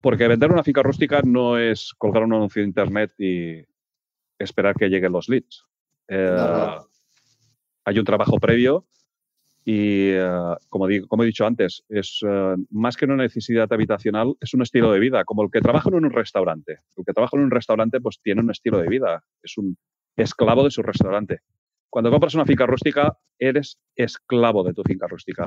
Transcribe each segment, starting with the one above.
Porque vender una finca rústica no es colgar un anuncio de internet y esperar que lleguen los leads. Eh, hay un trabajo previo y, eh, como, digo, como he dicho antes, es eh, más que una necesidad habitacional, es un estilo de vida, como el que trabaja en un restaurante. El que trabaja en un restaurante pues tiene un estilo de vida, es un esclavo de su restaurante. Cuando compras una finca rústica, eres esclavo de tu finca rústica.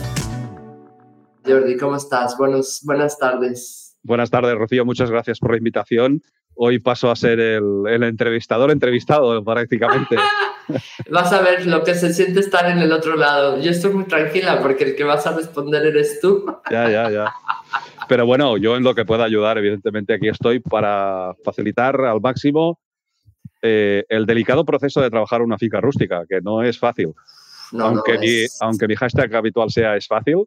Jordi, ¿cómo estás? Buenos, buenas tardes. Buenas tardes, Rocío. Muchas gracias por la invitación. Hoy paso a ser el, entrevistador entrevistado prácticamente. vas a ver lo que se siente estar en el otro lado. Yo estoy muy tranquila porque el que vas a responder eres tú. ya, ya, ya. Pero bueno, yo en lo que pueda ayudar, evidentemente aquí estoy para facilitar al máximo eh, el delicado proceso de trabajar una finca rústica, que no es fácil. aunque, mi, aunque mi hashtag habitual sea es fácil,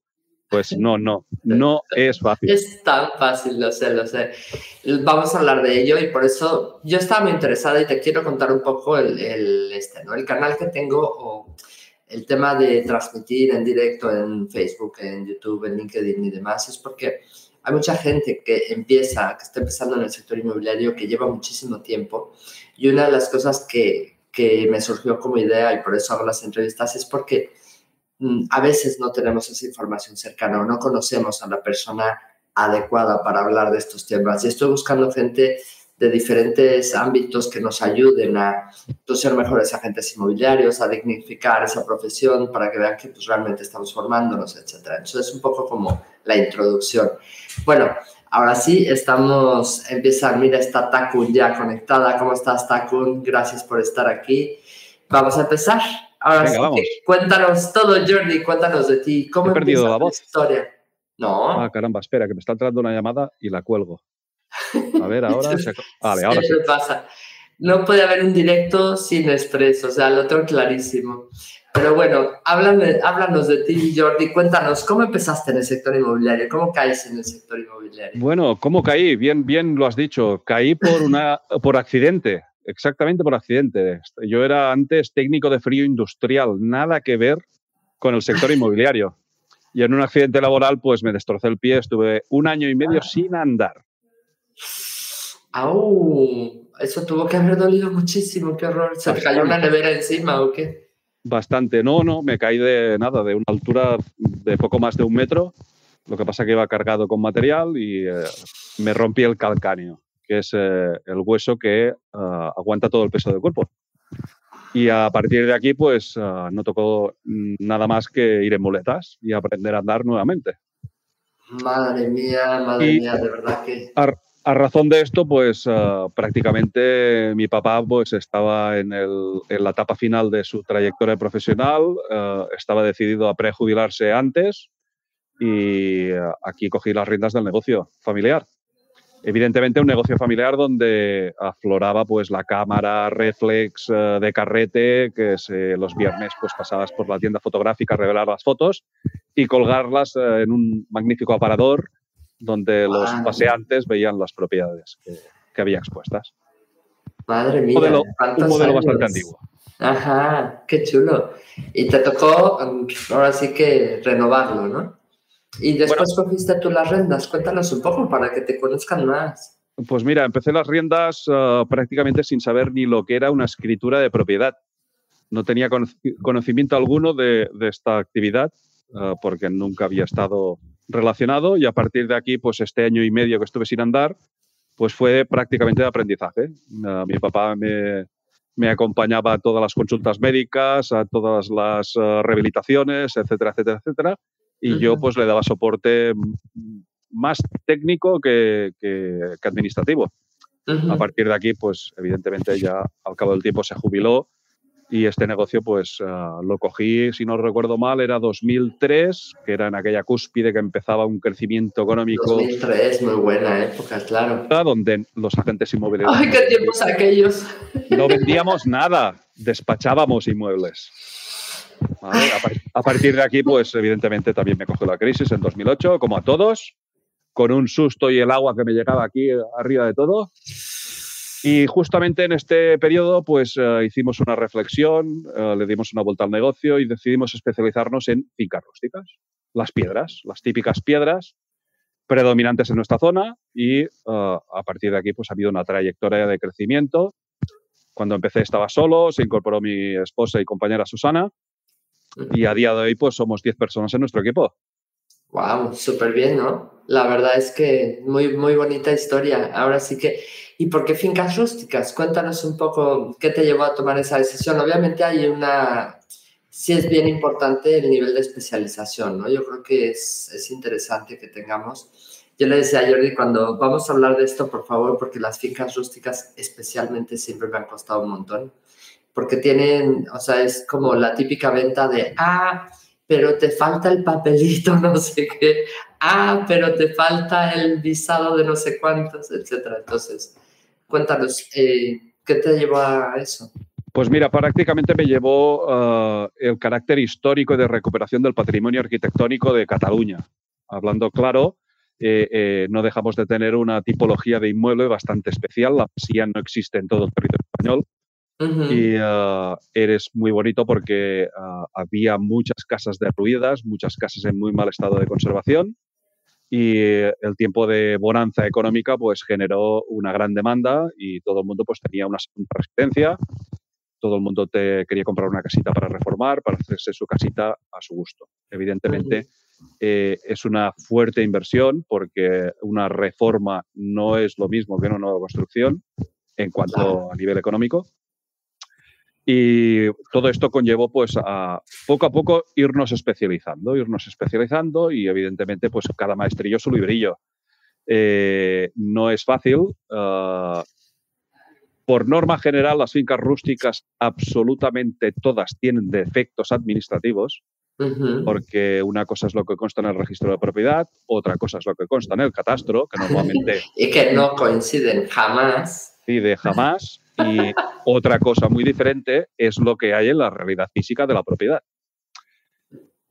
pues no, no, no es fácil. Es tan fácil, lo sé, lo sé. Vamos a hablar de ello y por eso yo estaba muy interesada y te quiero contar un poco el, el, este, ¿no? el canal que tengo o el tema de transmitir en directo en Facebook, en YouTube, en LinkedIn y demás, es porque hay mucha gente que empieza, que está empezando en el sector inmobiliario, que lleva muchísimo tiempo y una de las cosas que, que me surgió como idea y por eso hago las entrevistas es porque a veces no tenemos esa información cercana o no conocemos a la persona adecuada para hablar de estos temas. Y estoy buscando gente de diferentes ámbitos que nos ayuden a pues, ser mejores agentes inmobiliarios, a dignificar esa profesión para que vean que pues, realmente estamos formándonos, etc. Entonces es un poco como la introducción. Bueno, ahora sí, estamos, empieza, mira, está Takun ya conectada. ¿Cómo estás, Takun? Gracias por estar aquí. Vamos a empezar. Ahora sí, cuéntanos todo, Jordi, cuéntanos de ti. ¿Cómo He perdido la voz. historia? No. Ah, caramba, espera, que me está entrando una llamada y la cuelgo. A ver, ahora. Vale, ahora sí. pasa. No puede haber un directo sin expreso, o sea, lo tengo clarísimo. Pero bueno, háblanos de ti, Jordi. Cuéntanos, ¿cómo empezaste en el sector inmobiliario? ¿Cómo caíste en el sector inmobiliario? Bueno, ¿cómo caí? Bien, bien lo has dicho. Caí por, una, por accidente exactamente por accidente. Yo era antes técnico de frío industrial, nada que ver con el sector inmobiliario. Y en un accidente laboral, pues me destrocé el pie, estuve un año y medio sin andar. ¡Au! Eso tuvo que haber dolido muchísimo, qué horror. ¿Se cayó una nevera encima o qué? Bastante, no, no, me caí de nada, de una altura de poco más de un metro. Lo que pasa que iba cargado con material y eh, me rompí el calcáneo que es eh, el hueso que ah, aguanta todo el peso del cuerpo. Y a partir de aquí, pues ah, no tocó nada más que ir en muletas y aprender a andar nuevamente. Madre mía, madre mía, de verdad que... A, razón de esto, pues ah, prácticamente mi papá pues estaba en, el, en, la etapa final de su trayectoria profesional, estaba decidido a prejubilarse antes y aquí cogí las riendas del negocio familiar evidentemente un negocio familiar donde afloraba pues la cámara reflex eh, de carrete que los viernes pues pasabas por la tienda fotográfica a revelar las fotos y colgarlas eh, en un magnífico aparador donde los paseantes veían las propiedades que, había expuestas. Madre mía, un modelo bastante antiguo. Ajá, qué chulo. Y te tocó mm, ahora sí que renovarlo, ¿no? Y después cogiste tú las riendas. Cuéntanos un poco para que te conozcan más. Pues mira, empecé las riendas ah, prácticamente sin saber ni lo que era una escritura de propiedad. No tenía conocimiento alguno de, esta actividad ah, porque nunca había estado relacionado y a partir de aquí, pues este año y medio que estuve sin andar, pues fue prácticamente de aprendizaje. Ah, mi papá me, me, acompañaba a todas las consultas médicas, a todas las rehabilitaciones, etcétera, etcétera, etcétera y yo pues le daba soporte más técnico que, administrativo. A partir de aquí, pues evidentemente ya al cabo del tiempo se jubiló y este negocio, pues ah, lo cogí, si no recuerdo mal, era 2003, que era en aquella cúspide que empezaba un crecimiento económico. 2003, muy buena época, claro. Donde los agentes inmobiliarios. ¡Ay, qué tiempos aquellos! No vendíamos nada, despachábamos inmuebles. A, partir de aquí, pues evidentemente también me cogió la crisis en 2008, como a todos, con un susto y el agua que me llegaba aquí arriba de todo. Y justamente en este periodo, pues eh, hicimos una reflexión, eh, le dimos una vuelta al negocio y decidimos especializarnos en fincas rústicas, las piedras, las típicas piedras predominantes en nuestra zona y eh, a partir de aquí pues ha habido una trayectoria de crecimiento. Cuando empecé estaba solo, se incorporó mi esposa y compañera Susana y a día de hoy pues somos 10 personas en nuestro equipo. Wow, súper bien, ¿no? La verdad es que muy, muy bonita historia. Ahora sí que, ¿y por qué fincas rústicas? Cuéntanos un poco qué te llevó a tomar esa decisión. Obviamente hay una, sí es bien importante el nivel de especialización, ¿no? Yo creo que es, es interesante que tengamos. Yo le decía a Jordi, cuando vamos a hablar de esto, por favor, porque las fincas rústicas especialmente siempre me han costado un montón, porque tienen, o sea, es como la típica venta de, ah, pero te falta el papelito, no sé qué, ah, pero te falta el visado de no sé cuántos, etcétera. Entonces, cuéntanos, eh, ¿qué te llevó a eso? Pues mira, prácticamente me llevó uh, el carácter histórico de recuperación del patrimonio arquitectónico de Cataluña. Hablando claro, eh, eh, no dejamos de tener una tipología de inmueble bastante especial. La pasilla no existe en todo el territorio español. Y uh, eres muy bonito porque uh, había muchas casas derruidas, muchas casas en muy mal estado de conservación y el tiempo de bonanza económica pues generó una gran demanda y todo el mundo pues tenía una residencia, todo el mundo te quería comprar una casita para reformar, para hacerse su casita a su gusto. Evidentemente eh, es una fuerte inversión porque una reforma no es lo mismo que una nueva construcción en cuanto a nivel económico y todo esto conllevó pues a poco a poco irnos especializando, irnos especializando y evidentemente pues cada maestrillo su librillo. Eh, no es fácil. Ah, por norma general, las fincas rústicas absolutamente todas tienen defectos administrativos, porque una cosa es lo que consta en el registro de propiedad, otra cosa es lo que consta en el catastro, que normalmente... y que no coinciden jamás. Sí, de jamás. Y otra cosa muy diferente es lo que hay en la realidad física de la propiedad.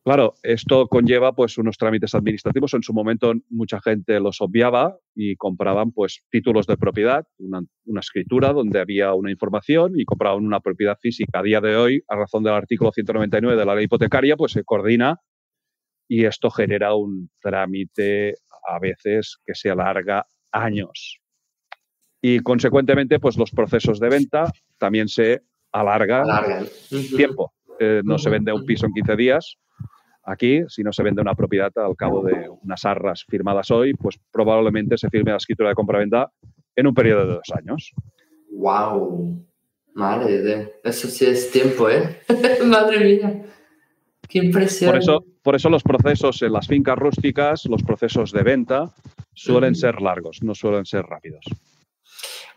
Claro, esto conlleva pues unos trámites administrativos. En su momento mucha gente los obviaba y compraban pues títulos de propiedad, una, una, escritura donde había una información y compraban una propiedad física. A día de hoy, a razón del artículo 199 de la ley hipotecaria, pues se coordina y esto genera un trámite a veces que se alarga años y consecuentemente pues los procesos de venta también se alargan, tiempo. Eh, no se vende un piso en 15 días aquí, si no se vende una propiedad al cabo de unas arras firmadas hoy, pues probablemente se firme la escritura de compra-venta en un periodo de dos años. ¡Wow! Madre de eso sí es tiempo, ¿eh? Madre mía. Qué impresión. Por eso, por eso los procesos en las fincas rústicas, los procesos de venta, suelen ser largos, no suelen ser rápidos.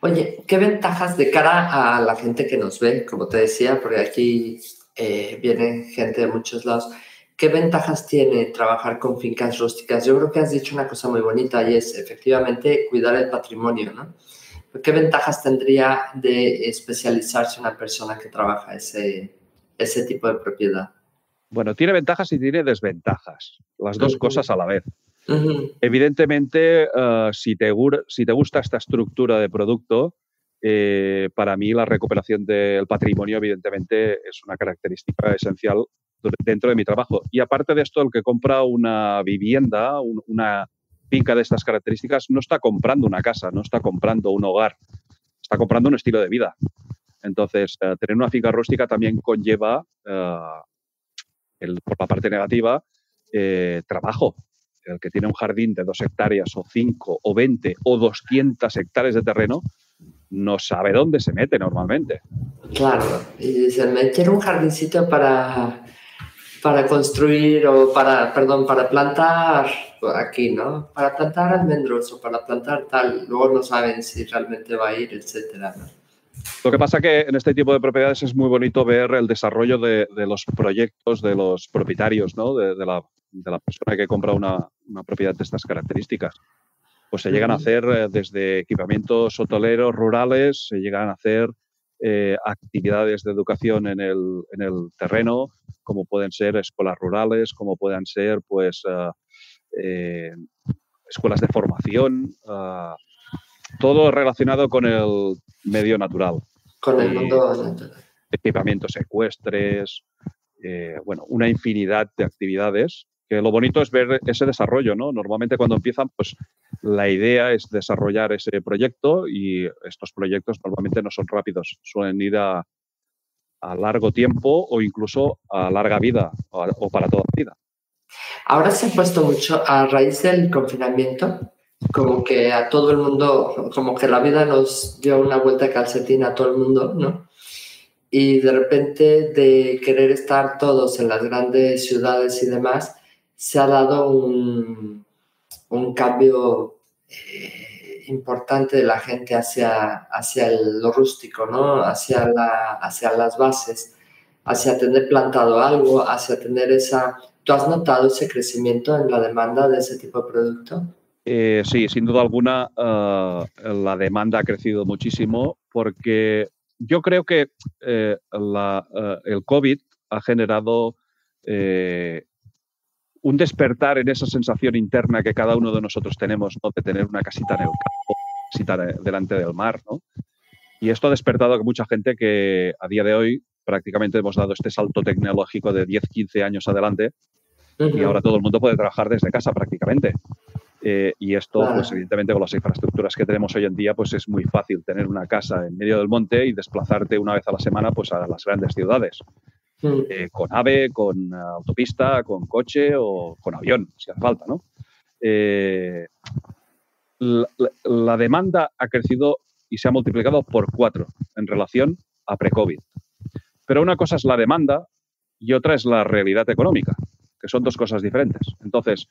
Oye, ¿qué ventajas de cara a la gente que nos ve? Como te decía, porque aquí eh, viene gente de muchos lados. ¿Qué ventajas tiene trabajar con fincas rústicas? Yo creo que has dicho una cosa muy bonita y es efectivamente cuidar el patrimonio, ¿no? ¿Qué ventajas tendría de especializarse una persona que trabaja ese, ese tipo de propiedad? Bueno, tiene ventajas y tiene desventajas, las dos cosas a la vez. Evidentemente, eh, si, te, si te gusta esta estructura de producto, eh, para mí la recuperación del patrimonio, evidentemente, es una característica esencial dentro de mi trabajo. Y aparte de esto, el que compra una vivienda, una finca de estas características, no está comprando una casa, no está comprando un hogar, está comprando un estilo de vida. Entonces, eh, tener una finca rústica también conlleva, por la parte negativa, trabajo el que tiene un jardín de dos hectáreas o cinco o veinte o doscientas hectáreas de terreno, no sabe dónde se mete normalmente. Claro, y se mete un jardincito para, para construir o para, perdón, para plantar aquí, ¿no? Para plantar almendros o para plantar tal, luego no saben si realmente va a ir, etcétera, Lo que pasa que en este tipo de propiedades es muy bonito ver el desarrollo de, los proyectos de los propietarios, ¿no? de, la, persona que compra una, propiedad de estas características. Pues se llegan a hacer eh, desde equipamientos hoteleros rurales, se llegan a hacer eh, actividades de educación en el, terreno, como pueden ser escuelas rurales, como puedan ser pues eh, escuelas de formación, ah, todo relacionado con el medio natural. Con el mundo natural. Equipamientos ecuestres, bueno, una infinidad de actividades que lo bonito es ver ese desarrollo, ¿no? Normalmente cuando empiezan, pues la idea es desarrollar ese proyecto y estos proyectos normalmente no son rápidos, suelen ir a, largo tiempo o incluso a larga vida o, para toda la vida. Ahora se ha puesto mucho a raíz del confinamiento, como que a todo el mundo, como que la vida nos dio una vuelta de calcetín a todo el mundo, ¿no? Y de repente de querer estar todos en las grandes ciudades y demás, se ha dado un, un cambio eh, importante de la gente hacia, hacia lo rústico, ¿no? Hacia, la, hacia las bases, hacia tener plantado algo, hacia tener esa... ¿Tú has notado ese crecimiento en la demanda de ese tipo de producto? Eh, sí, sin duda alguna eh, la demanda ha crecido muchísimo porque yo creo que el COVID ha generado un despertar en esa sensación interna que cada uno de nosotros tenemos, ¿no? de tener una casita en el campo, casita delante del mar. ¿no? Y esto ha despertado a mucha gente que a día de hoy prácticamente hemos dado este salto tecnológico de 10, 15 años adelante y ahora todo el mundo puede trabajar desde casa prácticamente. Eh, y esto, pues evidentemente con las infraestructuras que tenemos hoy en día, pues es muy fácil tener una casa en medio del monte y desplazarte una vez a la semana pues a las grandes ciudades. Mm. Eh, con AVE, con autopista, con coche o con avión, si hace falta, ¿no? Eh, la, demanda ha crecido y se ha multiplicado por cuatro en relación a pre-COVID. Pero una cosa es la demanda y otra es la realidad económica, que son dos cosas diferentes. Entonces,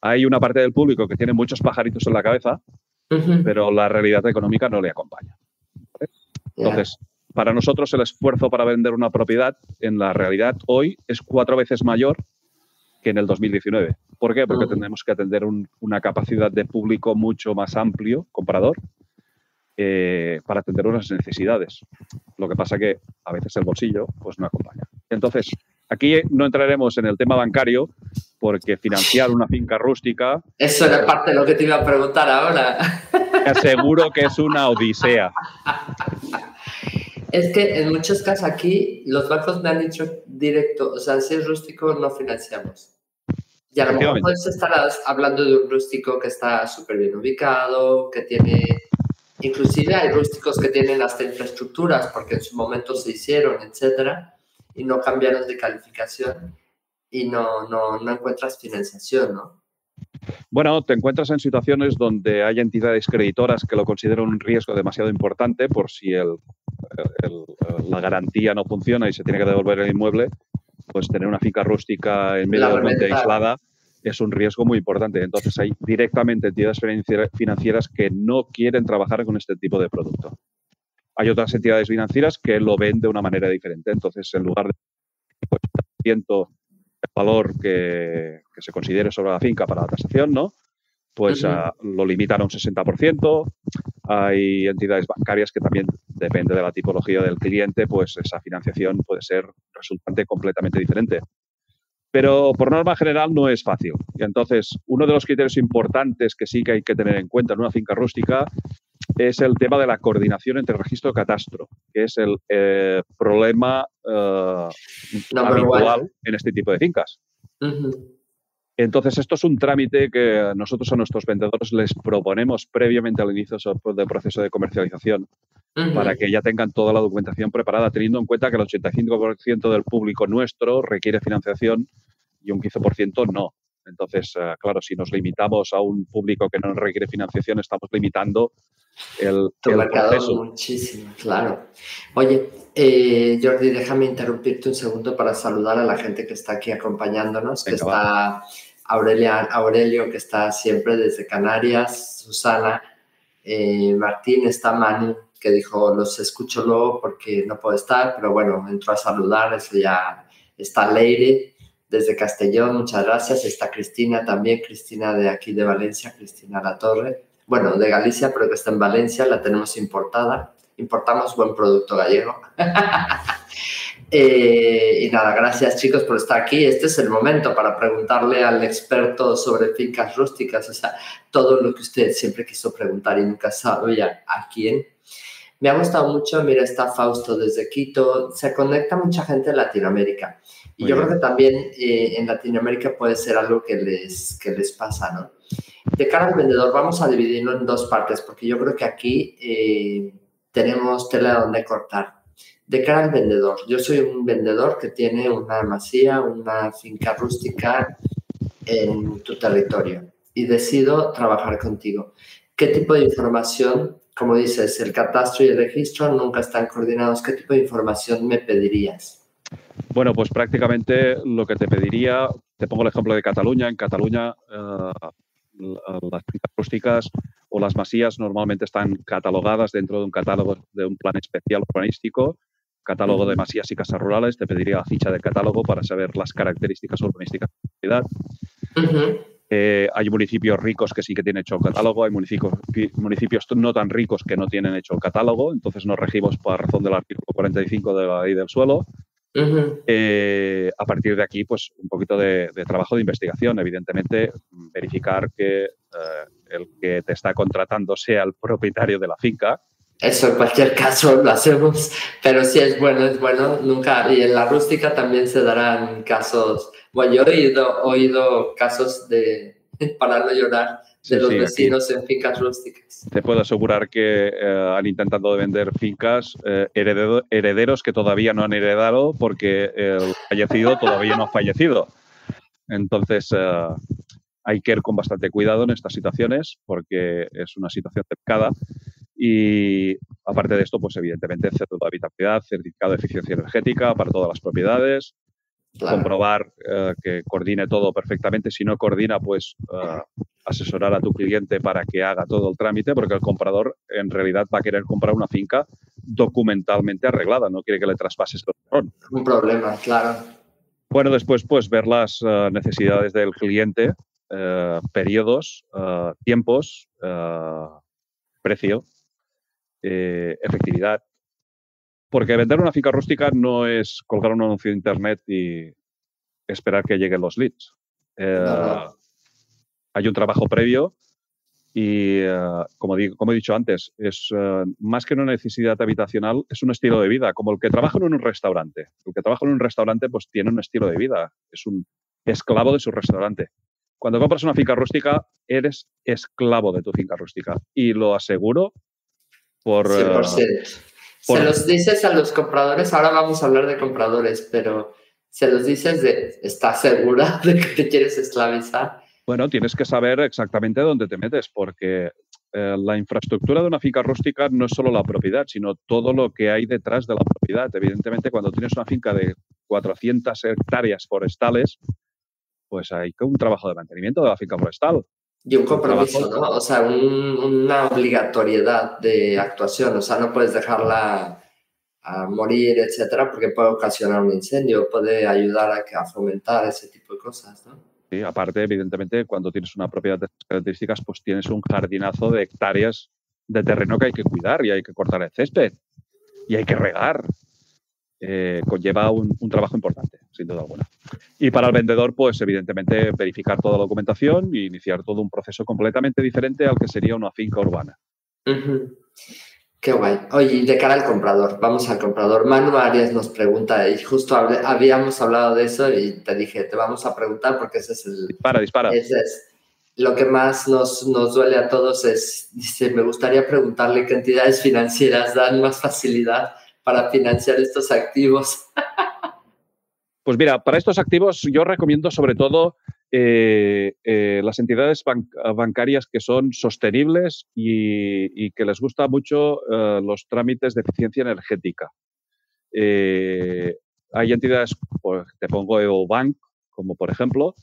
hay una parte del público que tiene muchos pajaritos en la cabeza, pero la realidad económica no le acompaña. Entonces, para nosotros el esfuerzo para vender una propiedad en la realidad hoy es cuatro veces mayor que en el 2019. ¿Por qué? Porque tenemos que atender una capacidad de público mucho más amplio, comprador, eh, para atender unas necesidades. Lo que pasa que a veces el bolsillo pues, no acompaña. Entonces, aquí no entraremos en el tema bancario porque financiar una finca rústica... Eso era parte de lo que te iba a preguntar ahora. Aseguro que es una odisea. Es que en muchos casos aquí los bancos me han dicho directo, o sea, si es rústico no financiamos. Y a lo mejor puedes estar hablando de un rústico que está súper bien ubicado, que tiene, inclusive hay rústicos que tienen hasta infraestructuras porque en su momento se hicieron, etcétera, y no cambiaron de calificación y no, no, no encuentras financiación, ¿no? Bueno, te encuentras en situaciones donde hay entidades creditoras que lo consideran un riesgo demasiado importante por si el, la garantía no funciona y se tiene que devolver el inmueble, pues tener una finca rústica en medio del monte aislada es un riesgo muy importante. Entonces hay directamente entidades financieras que no quieren trabajar con este tipo de producto. Hay otras entidades financieras que lo ven de una manera diferente. Entonces, en lugar de el valor que, se considere sobre la finca para la tasación, ¿no? Pues ah, lo limitan a un 60%. Hay entidades bancarias que también, depende de la tipología del cliente, pues esa financiación puede ser resultante completamente diferente. Pero por norma general no es fácil. Y entonces, uno de los criterios importantes que sí que hay que tener en cuenta en una finca rústica es el tema de la coordinación entre registro y catastro, que es el eh, problema eh, habitual en este tipo de fincas. Entonces, esto es un trámite que nosotros a nuestros vendedores les proponemos previamente al inicio del proceso de comercialización para que ya tengan toda la documentación preparada, teniendo en cuenta que el 85% del público nuestro requiere financiación y un 15% no. Entonces, eh, claro, si nos limitamos a un público que no requiere financiación, estamos limitando el, el mercado muchísimo, claro. Oye, eh, Jordi, déjame interrumpirte un segundo para saludar a la gente que está aquí acompañándonos, que está Aurelia, Aurelio, que está siempre desde Canarias, Susana, eh, Martín, está Manu, que dijo, los escucho luego porque no puedo estar, pero bueno, entró a saludar, eso ya está Leire desde Castellón, muchas gracias. Está Cristina también, Cristina de aquí de Valencia, Cristina La Torre. Bueno, de Galicia, pero que está en Valencia, la tenemos importada. Importamos buen producto gallego. Eh, y nada, gracias chicos por estar aquí. Este es el momento para preguntarle al experto sobre fincas rústicas, o sea, todo lo que usted siempre quiso preguntar y nunca sabía a quién. Me ha gustado mucho, mira, está Fausto desde Quito, se conecta mucha gente en Latinoamérica. Y yo creo que también eh, en Latinoamérica puede ser algo que les, que les pasa, ¿no? De cara al vendedor, vamos a dividirlo en dos partes, porque yo creo que aquí eh, tenemos tela donde cortar. De cara al vendedor, yo soy un vendedor que tiene una masía, una finca rústica en tu territorio y decido trabajar contigo. ¿Qué tipo de información, como dices, el catastro y el registro nunca están coordinados? ¿Qué tipo de información me pedirías? Bueno, pues prácticamente lo que te pediría, te pongo el ejemplo de Cataluña. En Cataluña, eh, las fincas rústicas o las masías normalmente están catalogadas dentro de un catálogo de un plan especial urbanístico, catálogo de masías y casas rurales. Te pediría la ficha de catálogo para saber las características urbanísticas de la ciudad. Eh, hay municipios ricos que sí que tienen hecho el catálogo, hay municipios, municipios no tan ricos que no tienen hecho el catálogo, entonces nos regimos por razón del artículo 45 de la ley del suelo. Eh, a partir de aquí, pues un poquito de, trabajo de investigación, evidentemente, verificar que eh, el que te está contratando sea el propietario de la finca. Eso en cualquier caso lo hacemos, pero si es bueno, es bueno, nunca. Y en la rústica también se darán casos. Bueno, yo he oído, oído casos de, para no llorar, de los vecinos en fincas rústicas. Te puedo asegurar que eh, han intentado vender fincas eh, herederos que todavía no han heredado porque el fallecido todavía no ha fallecido. Entonces, eh, hay que ir con bastante cuidado en estas situaciones porque es una situación delicada. Y aparte de esto, pues evidentemente, certificado de habitabilidad, certificado de eficiencia energética para todas las propiedades, comprobar que coordine todo perfectamente. Si no coordina, pues asesorar a tu cliente para que haga todo el trámite, porque el comprador en realidad va a querer comprar una finca documentalmente arreglada, no quiere que le traspases el terreno. Un problema, claro. Bueno, después pues ver las eh, necesidades del cliente, eh, periodos, eh, tiempos, precio, efectividad. Porque vender una finca rústica no es colgar un anuncio de internet y esperar que lleguen los leads hay un trabajo previo y, eh, como, digo, como he dicho antes, es eh, más que una necesidad habitacional, es un estilo de vida, como el que trabaja en un restaurante. El que trabaja en un restaurante pues tiene un estilo de vida, es un esclavo de su restaurante. Cuando compras una finca rústica, eres esclavo de tu finca rústica. Y lo aseguro por... 100%. Se los dices a los compradores, ahora vamos a hablar de compradores, pero se los dices de, ¿estás segura de que te quieres esclavizar? Bueno, tienes que saber exactamente dónde te metes, porque eh, la infraestructura de una finca rústica no es solo la propiedad, sino todo lo que hay detrás de la propiedad. Evidentemente, cuando tienes una finca de 400 hectáreas forestales, pues hay un trabajo de mantenimiento de la finca forestal. Y un compromiso, ¿no? O sea, una obligatoriedad de actuación. O sea, no puedes dejarla a morir, etcétera, porque puede ocasionar un incendio, puede ayudar a, a fomentar ese tipo de cosas, ¿no? Sí, aparte, evidentemente, cuando tienes una propiedad de estas características, pues tienes un jardinazo de hectáreas de terreno que hay que cuidar y hay que cortar el césped y hay que regar. Eh, conlleva un, trabajo importante, sin duda alguna. Y para el vendedor, pues evidentemente verificar toda la documentación e iniciar todo un proceso completamente diferente al que sería una finca urbana. Qué guay. Oye, de cara al comprador, vamos al comprador. Manu Arias nos pregunta, y justo habíamos hablado de eso y te dije, te vamos a preguntar porque ese es el... Dispara, dispara. Ese es lo que más nos, nos duele a todos es, dice, me gustaría preguntarle qué entidades financieras dan más facilidad para financiar estos activos. Pues mira, para estos activos yo recomiendo sobre todo eh, eh, las entidades bancarias que son sostenibles y, que les gusta mucho eh, los trámites de eficiencia energética. hay entidades, pues, te pongo EvoBank, como por ejemplo,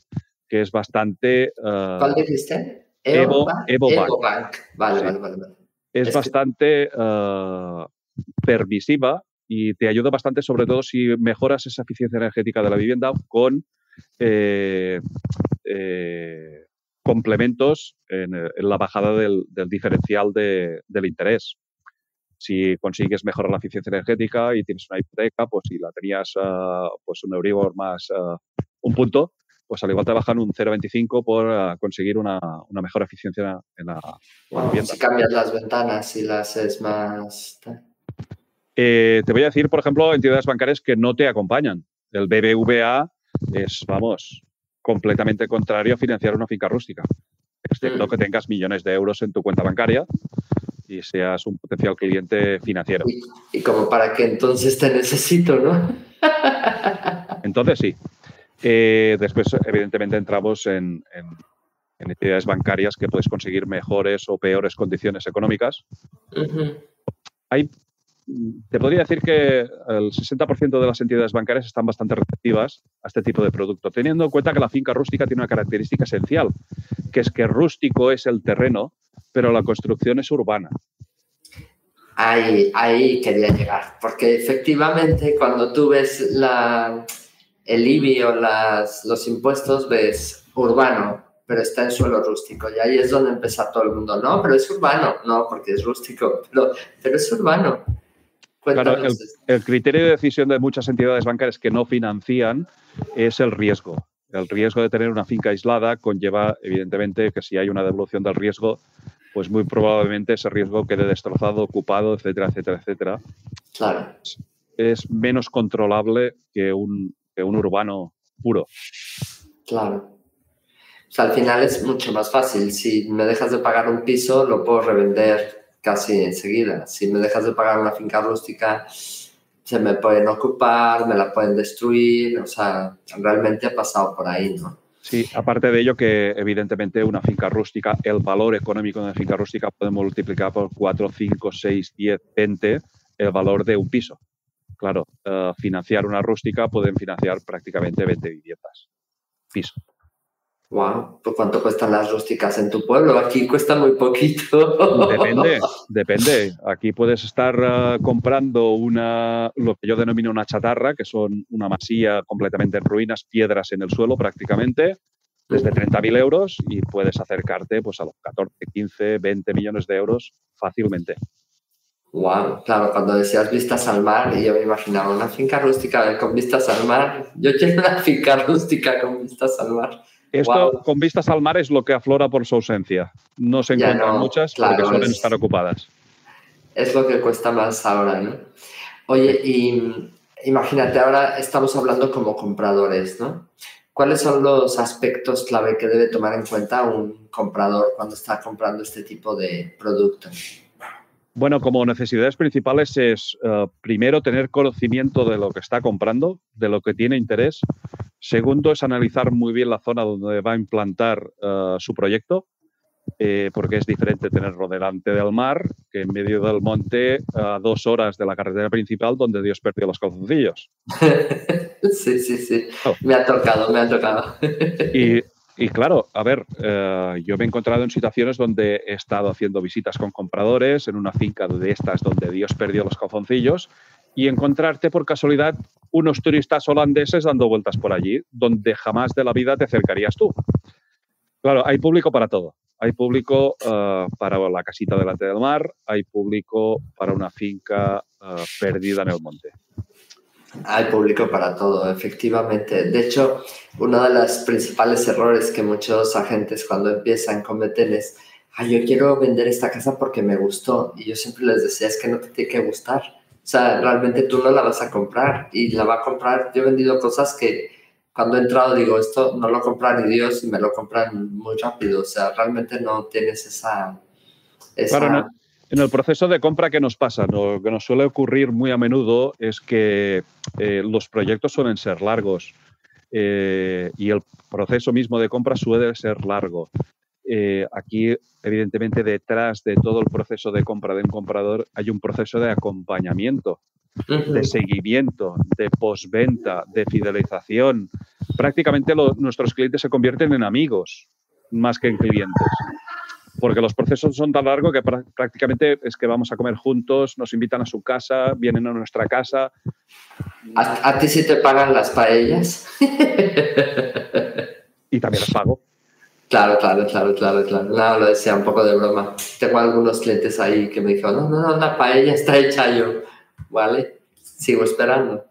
que es bastante... ¿Cuál dijiste? Evo, Evo, Bank. Vale, vale, vale, es, bastante permisiva y te ayuda bastante, sobre todo si mejoras esa eficiencia energética de la vivienda con eh, eh, complementos en, la bajada del, diferencial del interés. Si consigues mejorar la eficiencia energética y tienes una hipoteca, pues si la tenías uh, pues un Euribor más uh, un punto, pues al igual te bajan un 0,25 por uh, conseguir una, una, mejor eficiencia en la, vivienda. Si cambias las ventanas y las es más... Eh, te voy a decir, por ejemplo, entidades bancarias que no te acompañan. El BBVA es, vamos, completamente contrario a financiar una finca rústica. Excepto mm. que tengas millones de euros en tu cuenta bancaria y seas un potencial cliente financiero. Y, como para que entonces te necesito, ¿no? entonces sí. Eh, después, evidentemente, entramos en, entidades bancarias que puedes conseguir mejores o peores condiciones económicas. Hay te podría decir que el 60% de las entidades bancarias están bastante receptivas a este tipo de producto, teniendo en cuenta que la finca rústica tiene una característica esencial, que es que rústico es el terreno, pero la construcción es urbana. Ahí, ahí quería llegar, porque efectivamente cuando tú ves el IBI o los impuestos, ves urbano, pero está en suelo rústico. Y ahí es donde empieza todo el mundo, no, pero es urbano, no, porque es rústico, pero es urbano. Claro, el, criterio de decisión de muchas entidades bancarias que no financian es el riesgo. El riesgo de tener una finca aislada conlleva, evidentemente, que si hay una devolución del riesgo, pues muy probablemente ese riesgo quede destrozado, ocupado, etcétera, etcétera, etcétera. Claro. Es menos controlable que un, que un urbano puro. Claro. O sea, al final es mucho más fácil. Si me dejas de pagar un piso, lo puedo revender casi enseguida. Si me dejas de pagar una finca rústica, se me pueden ocupar, me la pueden destruir, o sea, realmente ha pasado por ahí, ¿no? Sí, aparte de ello que evidentemente una finca rústica, el valor económico de una finca rústica puede multiplicar por 4, 5, 6, 10, 20 el valor de un piso. Claro, eh, financiar una rústica pueden financiar prácticamente 20 viviendas. Piso. Wow, ¿por cuánto cuestan las rústicas en tu pueblo? Aquí cuesta muy poquito. Depende, depende. Aquí puedes estar uh, comprando una, lo que yo denomino una chatarra, que son una masía completamente en ruinas, piedras en el suelo prácticamente, desde 30.000 euros y puedes acercarte pues, a los 14, 15, 20 millones de euros fácilmente. Wow, claro, cuando decías vistas al mar, yo me imaginaba una finca rústica con vistas al mar. Yo quiero una finca rústica con vistas al mar. Esto con vistas al mar es lo que aflora por su ausencia. No se encuentran muchas porque suelen estar ocupadas. Es lo que cuesta más ahora, ¿no? Oye, y imagínate, ahora estamos hablando como compradores, ¿no? ¿Cuáles son los aspectos clave que debe tomar en cuenta un comprador cuando está comprando este tipo de producto? Bueno, como necesidades principales es eh, primero tener conocimiento de lo que está comprando, de lo que tiene interés. Segundo es analizar muy bien la zona donde va a implantar eh, su proyecto, eh, porque es diferente tenerlo delante del mar que en medio del monte a dos horas de la carretera principal donde Dios perdió los calzoncillos. sí, sí, sí. Oh. Me ha tocado, me ha tocado. y y claro, a ver, eh, yo me he encontrado en situaciones donde he estado haciendo visitas con compradores en una finca de estas donde Dios perdió los calzoncillos y encontrarte por casualidad unos turistas holandeses dando vueltas por allí, donde jamás de la vida te acercarías tú. Claro, hay público para todo. Hay público eh, para la casita delante del mar, hay público para una finca eh, perdida en el monte. Hay público para todo, efectivamente. De hecho, uno de los principales errores que muchos agentes cuando empiezan cometen es, ay, yo quiero vender esta casa porque me gustó. Y yo siempre les decía, es que no te tiene que gustar. O sea, realmente tú no la vas a comprar y la va a comprar. Yo he vendido cosas que cuando he entrado digo, esto no lo compra ni Dios y me lo compran muy rápido. O sea, realmente no tienes esa... esa... En el proceso de compra, ¿qué nos pasa? Lo que nos suele ocurrir muy a menudo es que eh, los proyectos suelen ser largos eh, y el proceso mismo de compra suele ser largo. Eh, aquí, evidentemente, detrás de todo el proceso de compra de un comprador hay un proceso de acompañamiento, de seguimiento, de postventa, de fidelización. Prácticamente nuestros clientes se convierten en amigos más que en clientes porque los procesos son tan largos que prácticamente es que vamos a comer juntos, nos invitan a su casa, vienen a nuestra casa. ¿A, ti sí te pagan las paellas? y también las pago. Claro, claro, claro, claro, claro. No, lo decía un poco de broma. Tengo algunos clientes ahí que me dijeron, no, no, no, la paella está hecha yo. ¿Vale? Sigo esperando.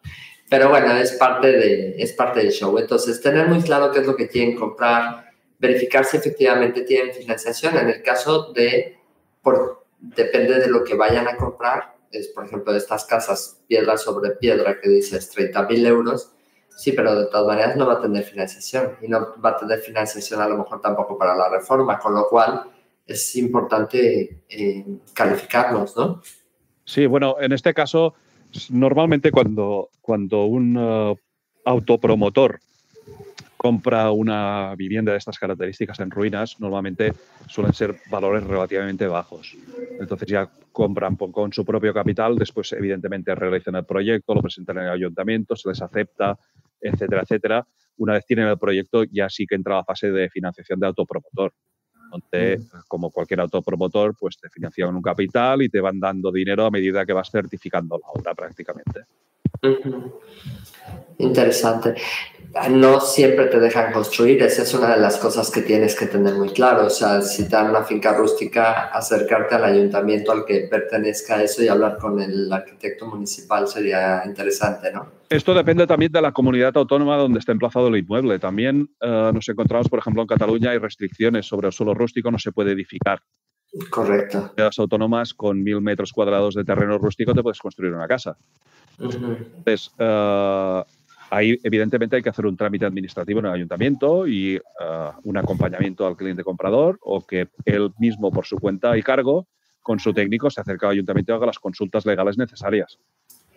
Pero bueno, es parte, de, es parte del show. Entonces, tener muy claro qué es lo que quieren comprar, verificar si efectivamente tienen financiación. En el caso de, por, depende de lo que vayan a comprar, es por ejemplo estas casas piedra sobre piedra que dices 30 mil euros, sí, pero de todas maneras no va a tener financiación y no va a tener financiación a lo mejor tampoco para la reforma, con lo cual es importante eh, calificarlos, ¿no? Sí, bueno, en este caso Normalmente cuando, cuando un uh, autopromotor compra una vivienda de estas características en ruinas, normalmente suelen ser valores relativamente bajos. Entonces ya compran con su propio capital, después evidentemente realizan el proyecto, lo presentan en el ayuntamiento, se les acepta, etcétera, etcétera. Una vez tienen el proyecto, ya sí que entra la fase de financiación de autopromotor donde, como cualquier autopromotor, pues te financian un capital y te van dando dinero a medida que vas certificando la obra prácticamente. Interesante. No siempre te dejan construir, esa es una de las cosas que tienes que tener muy claro. O sea, si te dan una finca rústica, acercarte al ayuntamiento al que pertenezca eso y hablar con el arquitecto municipal sería interesante, ¿no? Esto depende también de la comunidad autónoma donde está emplazado el inmueble. También eh, nos encontramos, por ejemplo, en Cataluña hay restricciones sobre el suelo rústico, no se puede edificar. Correcto. En las autónomas con mil metros cuadrados de terreno rústico te puedes construir una casa. Entonces, uh, ahí evidentemente hay que hacer un trámite administrativo en el ayuntamiento y uh, un acompañamiento al cliente comprador o que él mismo por su cuenta y cargo con su técnico se acerque al ayuntamiento y haga las consultas legales necesarias.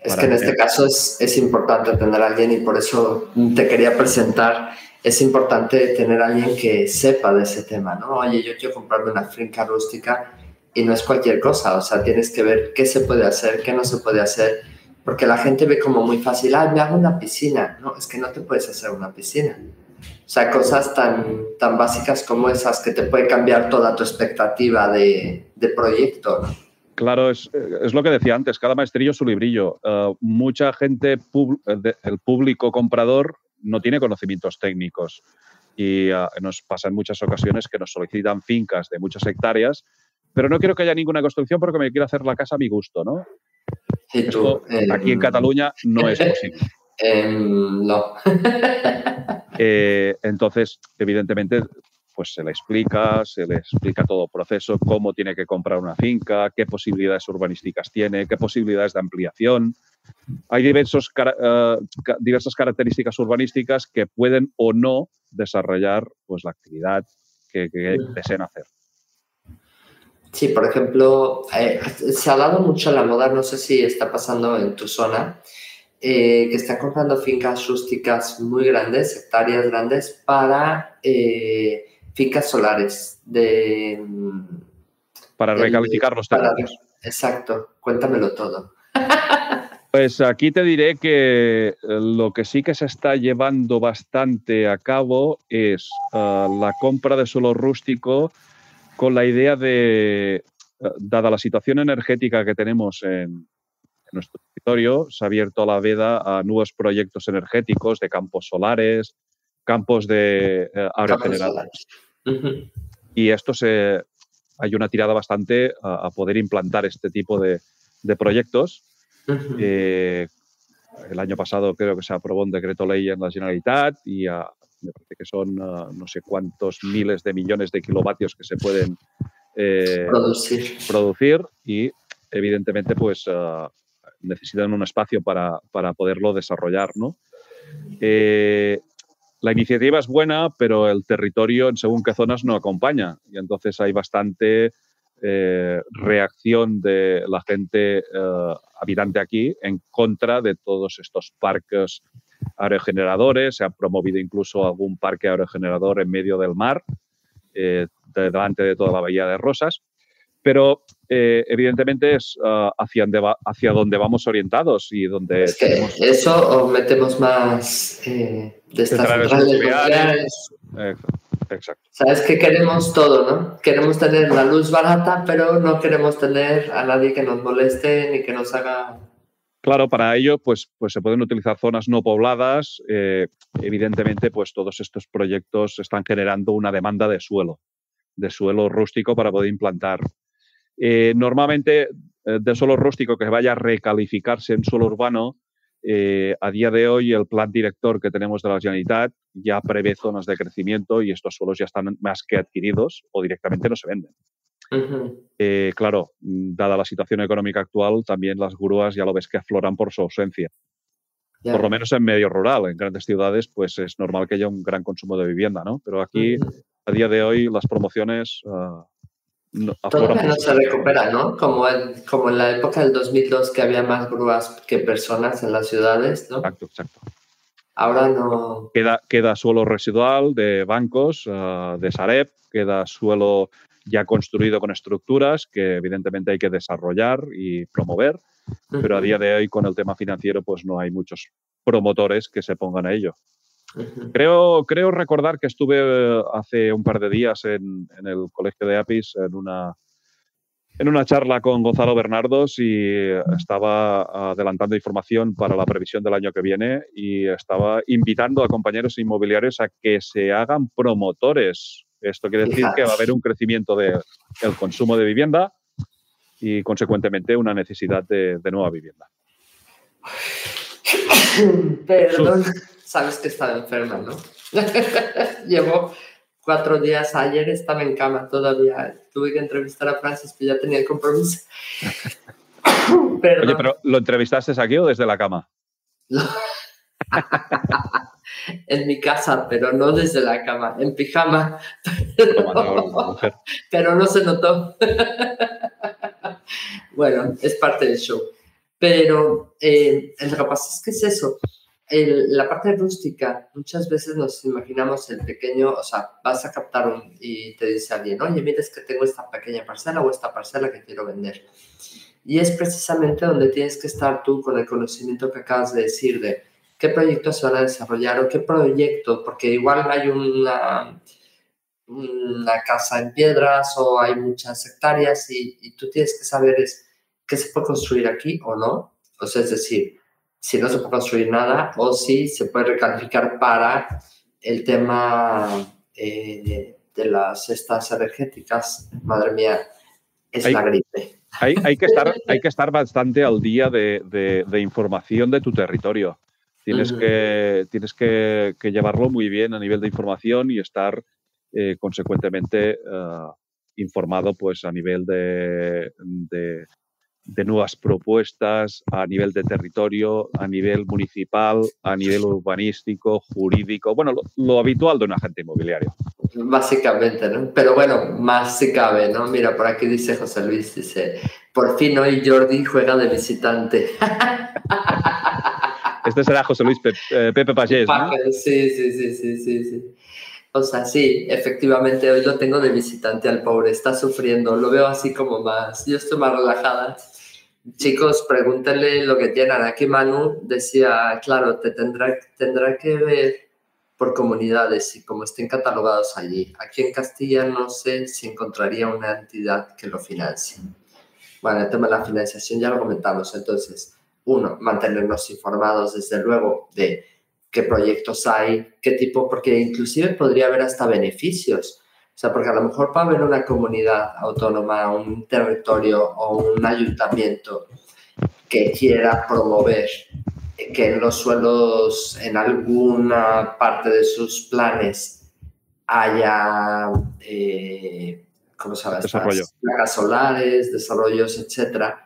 Es que en este caso es, es, importante tener a alguien y por eso te quería presentar. Es importante tener a alguien que sepa de ese tema, ¿no? Oye, yo quiero comprarme una finca rústica y no es cualquier cosa, o sea, tienes que ver qué se puede hacer, qué no se puede hacer porque la gente ve como muy fácil, ah, me hago una piscina. No, es que no te puedes hacer una piscina. O sea, cosas tan, tan básicas como esas que te puede cambiar toda tu expectativa de, de proyecto. Claro, es, es, lo que decía antes, cada maestrillo su librillo. Uh, mucha gente, el público comprador, no tiene conocimientos técnicos y uh, nos pasa en muchas ocasiones que nos solicitan fincas de muchas hectáreas, pero no quiero que haya ninguna construcción porque me quiero hacer la casa a mi gusto, ¿no? Aquí en Cataluña no es posible. Em, no. Eh, entonces, evidentemente, pues se le explica, se le explica todo el proceso, cómo tiene que comprar una finca, qué posibilidades urbanísticas tiene, qué posibilidades de ampliación. Hay diversos, uh, diversas características urbanísticas que pueden o no desarrollar pues, la actividad que, que deseen hacer. Sí, por ejemplo, eh, se ha dado mucho la moda, no sé si está pasando en tu zona, eh, que están comprando fincas rústicas muy grandes, hectáreas grandes, para eh, fincas solares. De, para recalificar los terrenos. Exacto, cuéntamelo todo. Pues aquí te diré que lo que sí que se está llevando bastante a cabo es la compra de suelo rústico con la idea de, eh, dada la situación energética que tenemos en, nuestro territorio, se ha abierto la veda a nuevos proyectos energéticos de campos solares, campos de eh, aerogeneradores. Y esto se, hay una tirada bastante a, poder implantar este tipo de, proyectos. Eh, el año pasado creo que se aprobó un decreto ley en la Generalitat y a, me parece que son ah, no sé cuántos miles de millones de kilovatios que se pueden eh, producir. y evidentemente pues ah, necesitan un espacio para, para poderlo desarrollar. ¿no? Eh, la iniciativa es buena, pero el territorio en según qué zonas no acompaña y entonces hay bastante eh, reacción de la gente habitante aquí en contra de todos estos parques aerogeneradores, se ha promovido incluso algún parque aerogenerador en medio del mar, eh, delante de toda la bahía de Rosas, pero eh, evidentemente es uh, hacia, donde hacia donde vamos orientados y donde... Es que eso o metemos más eh, de estas centrales nucleares. Exacto. Sabes que queremos todo, ¿no? Queremos tener la luz barata, pero no queremos tener a nadie que nos moleste ni que nos haga Claro, para ello pues, pues se pueden utilizar zonas no pobladas. Eh, evidentemente, pues todos estos proyectos están generando una demanda de suelo, de suelo rústico para poder implantar. Eh, normalmente, eh, de suelo rústico que vaya a recalificarse en suelo urbano, a día de hoy el plan director que tenemos de la Generalitat ya prevé zonas de crecimiento y estos suelos ya están más que adquiridos o directamente no se venden. Eh, claro, mm, dada la situación económica actual, también las grúas ya lo ves que afloran por su ausencia. Por lo menos en medio rural, en grandes ciudades, pues es normal que haya un gran consumo de vivienda, ¿no? Pero aquí, a día de hoy, las promociones uh, no, Todavía no se recupera, ¿no? Como en, como en la época del 2002 que había más grúas que personas en las ciudades, ¿no? Exacto, exacto. Ahora no. Queda, queda suelo residual de bancos, uh, de Sareb, queda suelo ya construido con estructuras que evidentemente hay que desarrollar y promover, pero a día de hoy con el tema financiero pues no hay muchos promotores que se pongan a ello. Creo, creo recordar que estuve eh, hace un par de días en, el Colegio de APIS en una, en una charla con Gonzalo Bernardos y estaba adelantando información para la previsión del año que viene y estaba invitando a compañeros inmobiliarios a que se hagan promotores esto quiere decir que va a haber un crecimiento del consumo de vivienda y, consecuentemente, una necesidad de, nueva vivienda. Perdón, sabes que estaba enferma, ¿no? Llevo cuatro días ayer, estaba en cama todavía. Tuve que entrevistar a Francis, que ya tenía el compromiso. Oye, pero ¿lo entrevistaste aquí o desde la cama? en mi casa, pero no desde la cama, en pijama. Pero, no se notó. bueno, es parte del show. Pero eh, que pasa es que es eso. La parte rústica, muchas veces nos imaginamos el pequeño, o sea, vas a captar un, y te dice alguien, oye, mira, es que tengo esta pequeña parcela o esta parcela que quiero vender. Y es precisamente donde tienes que estar tú con el conocimiento que acabas de decir de, qué proyectos se van a desarrollar o qué proyecto, porque igual hay una, una casa en piedras o hay muchas hectáreas y, tú tienes que saber es qué se puede construir aquí o no. O sea, es decir, si no se puede construir nada o si se puede recalificar para el tema eh, de las estas energéticas. Madre mía, es la gripe. Hay, hay, que estar, hay que estar bastante al día de, de, de información de tu territorio. Tienes, que, tienes que, llevarlo muy bien a nivel de información y estar eh, consecuentemente eh, informado pues, a nivel de, de, nuevas propuestas, a nivel de territorio, a nivel municipal, a nivel urbanístico, jurídico, bueno, lo, habitual de un agente inmobiliario. Básicamente, ¿no? Pero bueno, más si cabe, ¿no? Mira, por aquí dice José Luis, dice, por fin hoy Jordi juega de visitante. Este será José Luis eh, Pepe Pagés, ¿no? Sí, sí, sí, sí, sí, sí. O sea, sí, efectivamente, hoy lo tengo de visitante al pobre, está sufriendo, lo veo así como más, yo estoy más relajada. Chicos, pregúntenle lo que tienen. Aquí Manu decía, claro, te tendrá, tendrá que ver por comunidades y como estén catalogados allí. Aquí en Castilla no sé si encontraría una entidad que lo financie. Bueno, el tema de la financiación ya lo comentamos, entonces uno, mantenernos informados desde luego de qué proyectos hay, qué tipo, porque inclusive podría haber hasta beneficios. O sea, porque a lo mejor para haber una comunidad autónoma, un territorio o un ayuntamiento que quiera promover que en los suelos, en alguna parte de sus planes, haya, eh, ¿cómo llama? Desarrollo. Placas solares, desarrollos, etcétera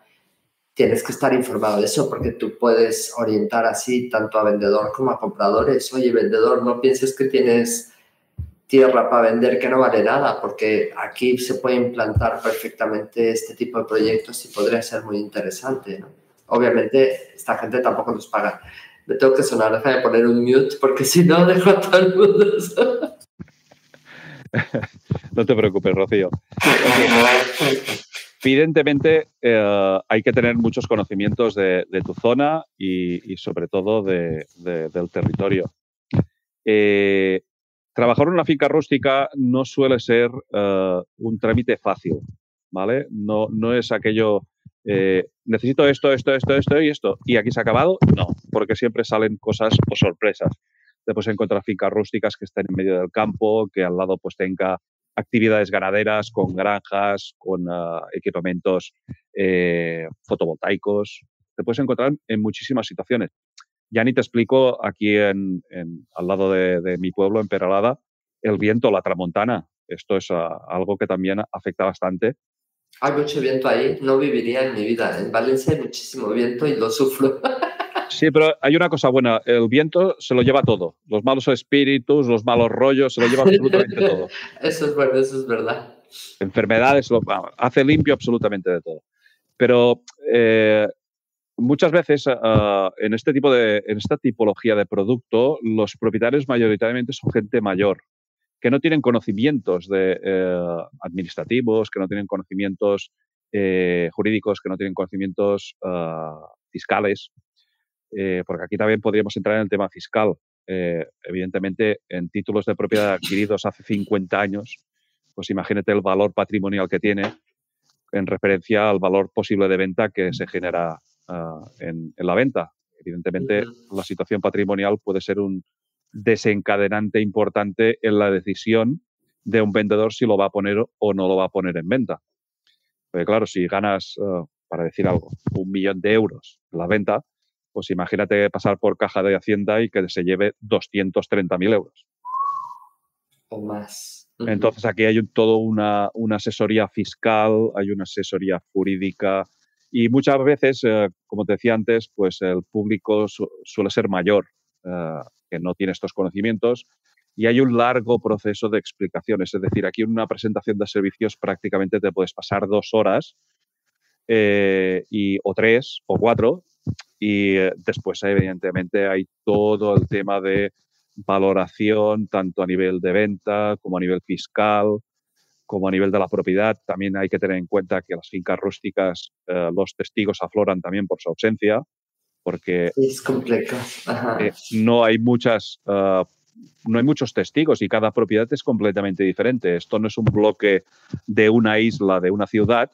tienes que estar informado de eso porque tú puedes orientar así tanto a vendedor como a compradores. Oye, vendedor, no pienses que tienes tierra para vender que no vale nada, porque aquí se puede implantar perfectamente este tipo de proyectos y podría ser muy interesante. Obviamente, esta gente tampoco nos paga. Me tengo que sonar, déjame poner un mute porque si no dejo a todo el mundo. no te preocupes, Rocío. Evidentemente, eh, hay que tener muchos conocimientos de, tu zona y, sobre todo del territorio. Eh, trabajar en una finca rústica no suele ser eh, un trámite fácil, ¿vale? No, no es aquello, eh, necesito esto, esto, esto, esto y esto, y aquí se ha acabado. No, porque siempre salen cosas o sorpresas. Te puedes encontrar fincas rústicas que estén en medio del campo, que al lado pues tenga actividades ganaderas con granjas, con uh, equipamientos fotovoltaicos. Te puedes encontrar en muchísimas situaciones. Ya ni te explico aquí en, en al lado de, de, mi pueblo, en Peralada, el viento, la tramontana. Esto es uh, algo que también afecta bastante. Hay mucho viento ahí, no viviría en mi vida. En Valencia hay muchísimo viento y lo sufro. Sí, pero hay una cosa buena, el viento se lo lleva todo, los malos espíritus, los malos rollos, se lo lleva absolutamente todo. Eso es verdad, eso es verdad. Enfermedades, lo, hace limpio absolutamente de todo. Pero eh, muchas veces uh, en este tipo de, en esta tipología de producto, los propietarios mayoritariamente son gente mayor, que no tienen conocimientos de, eh, administrativos, que no tienen conocimientos eh, jurídicos, que no tienen conocimientos uh, fiscales. Porque aquí también podríamos entrar en el tema fiscal. Evidentemente, en títulos de propiedad adquiridos hace 50 años, pues imagínate el valor patrimonial que tiene en referencia al valor posible de venta que se genera uh, en, en, la venta. Evidentemente, uh -huh. la situación patrimonial puede ser un desencadenante importante en la decisión de un vendedor si lo va a poner o no lo va a poner en venta. Porque claro, si ganas, uh, para decir algo, un millón de euros en la venta, pues imagínate pasar por caja de Hacienda y que se lleve 230.000 euros. O más. Uh -huh. Entonces aquí hay todo una, una, asesoría fiscal, hay una asesoría jurídica y muchas veces, eh, como te decía antes, pues el público su suele ser mayor, eh, que no tiene estos conocimientos y hay un largo proceso de explicaciones. Es decir, aquí en una presentación de servicios prácticamente te puedes pasar dos horas eh, y, o tres o cuatro y después, evidentemente, hay todo el tema de valoración, tanto a nivel de venta como a nivel fiscal, como a nivel de la propiedad. También hay que tener en cuenta que las fincas rústicas, eh, los testigos afloran también por su ausencia, porque es complejo. Eh, no hay muchas, uh, no hay muchos testigos y cada propiedad es completamente diferente. Esto no es un bloque de una isla, de una ciudad,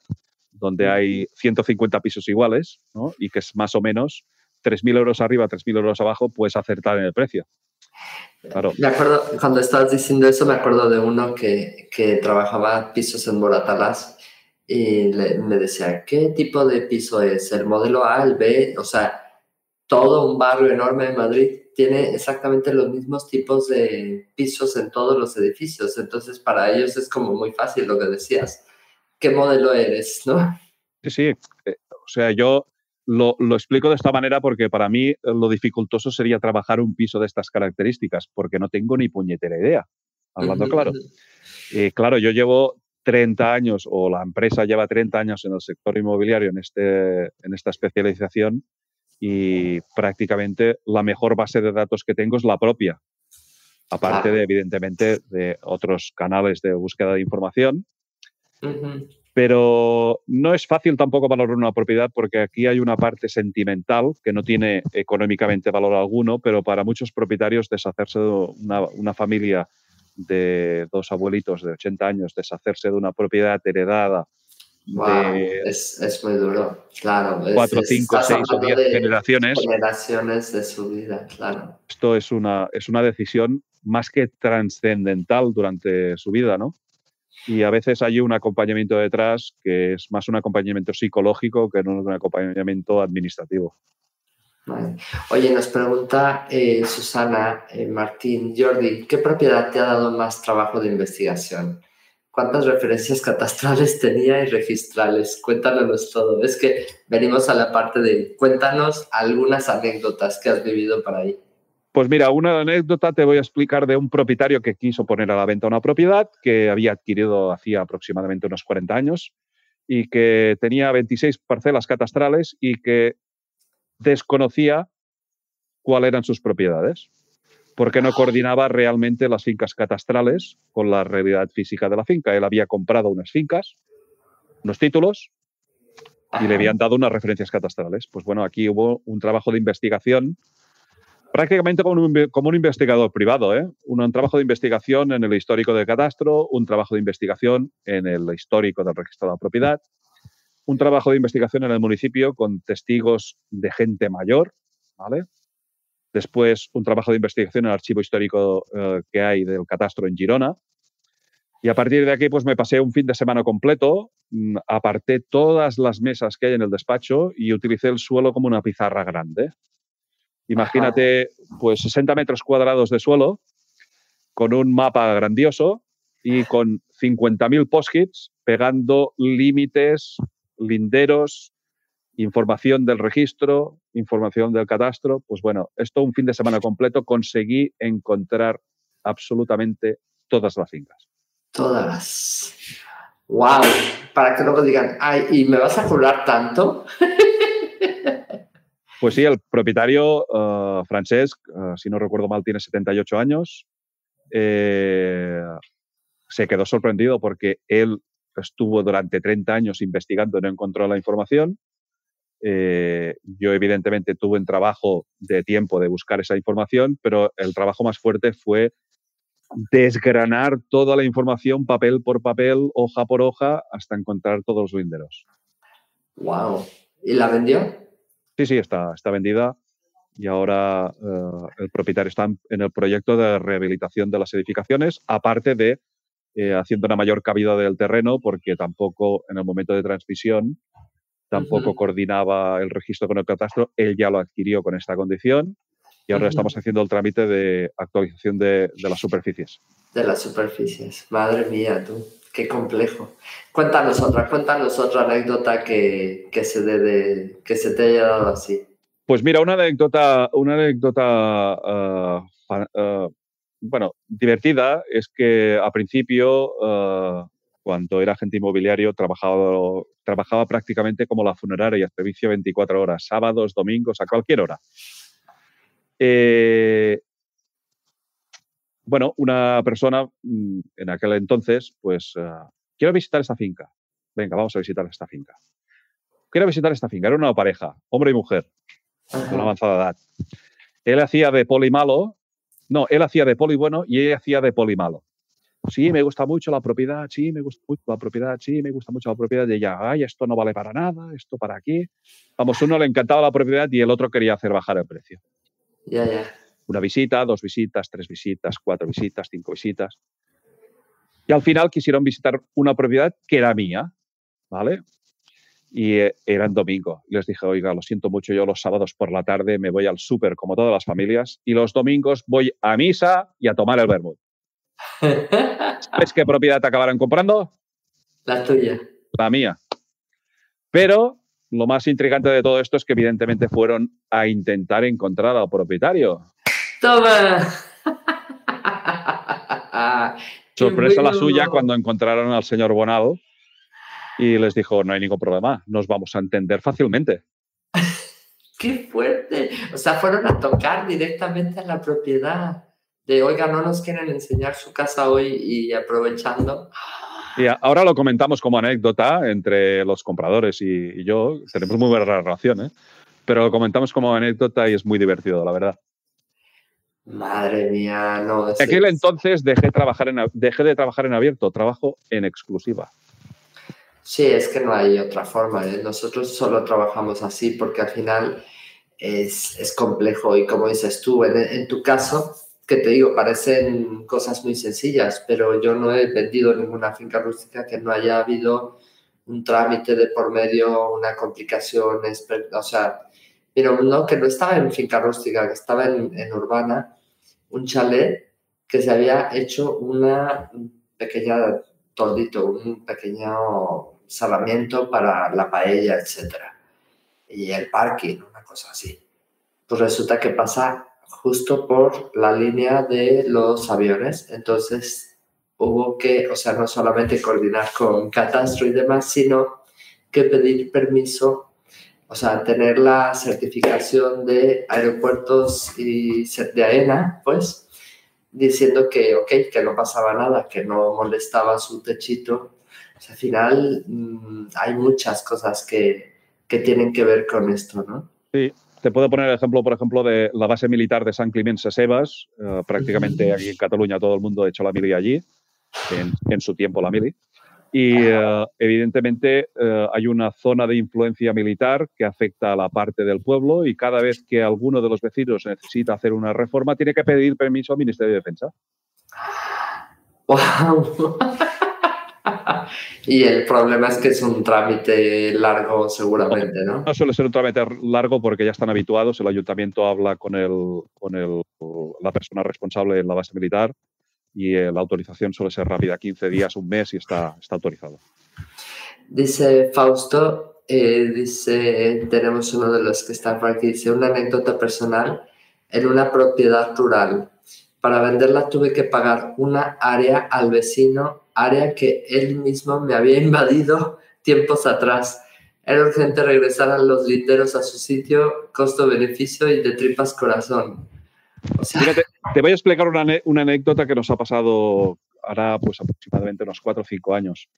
donde hay 150 pisos iguales ¿no? y que es más o menos 3.000 euros arriba, 3.000 euros abajo, puedes acertar en el precio. Claro. Me acuerdo, cuando estabas diciendo eso, me acuerdo de uno que, que trabajaba pisos en Moratalas y le, me decía, ¿qué tipo de piso es? ¿El modelo A, el B? O sea, todo un barrio enorme de Madrid tiene exactamente los mismos tipos de pisos en todos los edificios. Entonces, para ellos es como muy fácil lo que decías qué modelo eres, ¿no? Sí, sí. Eh, o sea, yo lo, lo, explico de esta manera porque para mí lo dificultoso sería trabajar un piso de estas características, porque no tengo ni puñetera idea, hablando claro. Eh, claro, yo llevo 30 años, o la empresa lleva 30 años en el sector inmobiliario en, este, en esta especialización, y prácticamente la mejor base de datos que tengo es la propia. Aparte de, evidentemente, de otros canales de búsqueda de información, Uh -huh. Pero no es fácil tampoco valorar una propiedad porque aquí hay una parte sentimental que no tiene económicamente valor alguno, pero para muchos propietarios deshacerse de una, una familia de dos abuelitos de 80 años, deshacerse de una propiedad heredada Wow, de es, es, muy duro, claro. Cuatro, cinco, seis o diez generaciones. Generaciones de su vida, claro. Esto es una, es una decisión más que trascendental durante su vida, ¿no? Y a veces hay un acompañamiento detrás que es más un acompañamiento psicológico que no un acompañamiento administrativo. Vale. Oye, nos pregunta eh, Susana eh, Martín, Jordi, ¿qué propiedad te ha dado más trabajo de investigación? ¿Cuántas referencias catastrales tenía y registrales? Cuéntanos todo. Es que venimos a la parte de cuéntanos algunas anécdotas que has vivido por ahí. Pues mira, una anécdota te voy a explicar de un propietario que quiso poner a la venta una propiedad que había adquirido hacía aproximadamente unos 40 años y que tenía 26 parcelas catastrales y que desconocía cuáles eran sus propiedades, porque no coordinaba realmente las fincas catastrales con la realidad física de la finca. Él había comprado unas fincas, unos títulos, y le habían dado unas referencias catastrales. Pues bueno, aquí hubo un trabajo de investigación prácticamente como un, investigador privado, ¿eh? Un, trabajo de investigación en el histórico del catastro, un trabajo de investigación en el histórico del registro de la propiedad, un trabajo de investigación en el municipio con testigos de gente mayor, ¿vale? Después, un trabajo de investigación en el archivo histórico eh, que hay del catastro en Girona. Y a partir de aquí, pues me pasé un fin de semana completo, mm, aparté todas las mesas que hay en el despacho y utilicé el suelo como una pizarra grande. Imagínate, pues 60 metros cuadrados de suelo, con un mapa grandioso y con 50.000 post-its pegando límites, linderos, información del registro, información del catastro. Pues bueno, esto un fin de semana completo conseguí encontrar absolutamente todas las fincas. Todas. ¡Wow! Para que luego digan, ay, ¿y me vas a cobrar tanto? Pues sí, el propietario, uh, Francesc, uh, si no recuerdo mal, tiene 78 años. Eh, se quedó sorprendido porque él estuvo durante 30 años investigando y no encontró la información. Eh, yo evidentemente tuve un trabajo de tiempo de buscar esa información, pero el trabajo más fuerte fue desgranar toda la información papel por papel, hoja por hoja, hasta encontrar todos los linderos. ¡Wow! ¿Y la vendió? Sí, sí, está, está vendida. Y ahora eh, el propietario está en el proyecto de rehabilitación de las edificaciones, aparte de eh, haciendo una mayor cabida del terreno, porque tampoco en el momento de transmisión tampoco coordinaba el registro con el catastro, él ya lo adquirió con esta condición y ahora estamos haciendo el trámite de actualización de, de, las superficies. De las superficies, madre mía, tú, qué complejo. Cuéntanos otra, cuéntanos otra anécdota que, que, se, de, que se te haya dado así. Pues mira, una anécdota, una anécdota uh, uh, bueno, divertida es que a principio, uh, cuando era agente inmobiliario, trabajaba, trabajaba prácticamente como la funeraria, servicio 24 horas, sábados, domingos, a cualquier hora. Eh, bueno, una persona mm, en aquel entonces, pues quiero visitar esta finca. Venga, vamos a visitar esta finca. Quiero visitar esta finca. Era una pareja, hombre y mujer, de una avanzada edad. Él hacía de poli malo, no, él hacía de poli bueno y ella hacía de poli malo. Sí, me gusta mucho la propiedad, sí, me gusta mucho la propiedad, sí, me gusta mucho la propiedad. de ella, ay, esto no vale para nada, esto para aquí. Vamos, uno le encantaba la propiedad y el otro quería hacer bajar el precio. Ya, ya. Una visita, dos visitas, tres visitas, cuatro visitas, cinco visitas. Y al final quisieron visitar una propiedad que era mía, ¿vale? Y eh, era en domingo. Les dije, oiga, lo siento mucho, yo los sábados por la tarde me voy al súper como todas las familias y los domingos voy a misa y a tomar el vermut. ¿Sabes qué propiedad te acabarán comprando? La tuya. La mía. Pero lo más intrigante de todo esto es que evidentemente fueron a intentar encontrar al propietario. ¡Toma! Sorpresa la suya cuando encontraron al señor Bonal y les dijo, no hay ningún problema, nos vamos a entender fácilmente. ¡Qué fuerte! O sea, fueron a tocar directamente a la propiedad de, oiga, no nos quieren enseñar su casa hoy y aprovechando. Y ahora lo comentamos como anécdota entre los compradores y, yo. Tenemos muy buena relación, ¿eh? pero lo comentamos como anécdota y es muy divertido, la verdad. Madre mía, no. En aquel entonces dejé, trabajar en, dejé de trabajar en abierto, trabajo en exclusiva. Sí, es que no hay otra forma. ¿eh? Nosotros solo trabajamos así porque al final es, es complejo y como dices tú, en, en, tu caso, que te digo, parecen cosas muy sencillas, pero yo no he vendido ninguna finca rústica que no haya habido un trámite de por medio, una complicación, o sea, pero no, que no estaba en finca rústica, que estaba en, en urbana un chalet que se había hecho una pequeña toldito, un pequeño salamiento para la paella, etc. Y el parking, una cosa así. Pues resulta que pasa justo por la línea de los aviones, entonces hubo que, o sea, no solamente coordinar con catastro y demás, sino que pedir permiso, o sea, tener la certificación de aeropuertos y de AENA, pues, diciendo que, ok, que no pasaba nada, que no molestaba su techito. O sea, al final mm, hay muchas cosas que, que, tienen que ver con esto, ¿no? Sí, te puedo poner el ejemplo, por ejemplo, de la base militar de San Climent Sesebas. Eh, prácticamente aquí en Cataluña todo el mundo ha hecho la mili allí, en, su tiempo la mili. Y eh, evidentemente eh, hay una zona de influencia militar que afecta a la parte del pueblo y cada vez que alguno de los vecinos necesita hacer una reforma tiene que pedir permiso al Ministerio de Defensa. ¡Wow! y el problema es que es un trámite largo seguramente, ¿no? No suele ser un trámite largo porque ya están habituados. El ayuntamiento habla con, el, con el, la persona responsable en la base militar y eh, la autorización suele ser rápida, 15 días, un mes y está, está autorizado. Dice Fausto, eh, dice, tenemos uno de los que está por aquí, dice, una anécdota personal en una propiedad rural. Para venderla tuve que pagar una área al vecino área que él mismo me había invadido tiempos atrás. Era urgente regresar a los literos a su sitio, costo-beneficio y de tripas corazón. Te, voy a explicar una, anécdota que nos ha pasado ahora pues aproximadamente unos cuatro o cinco años.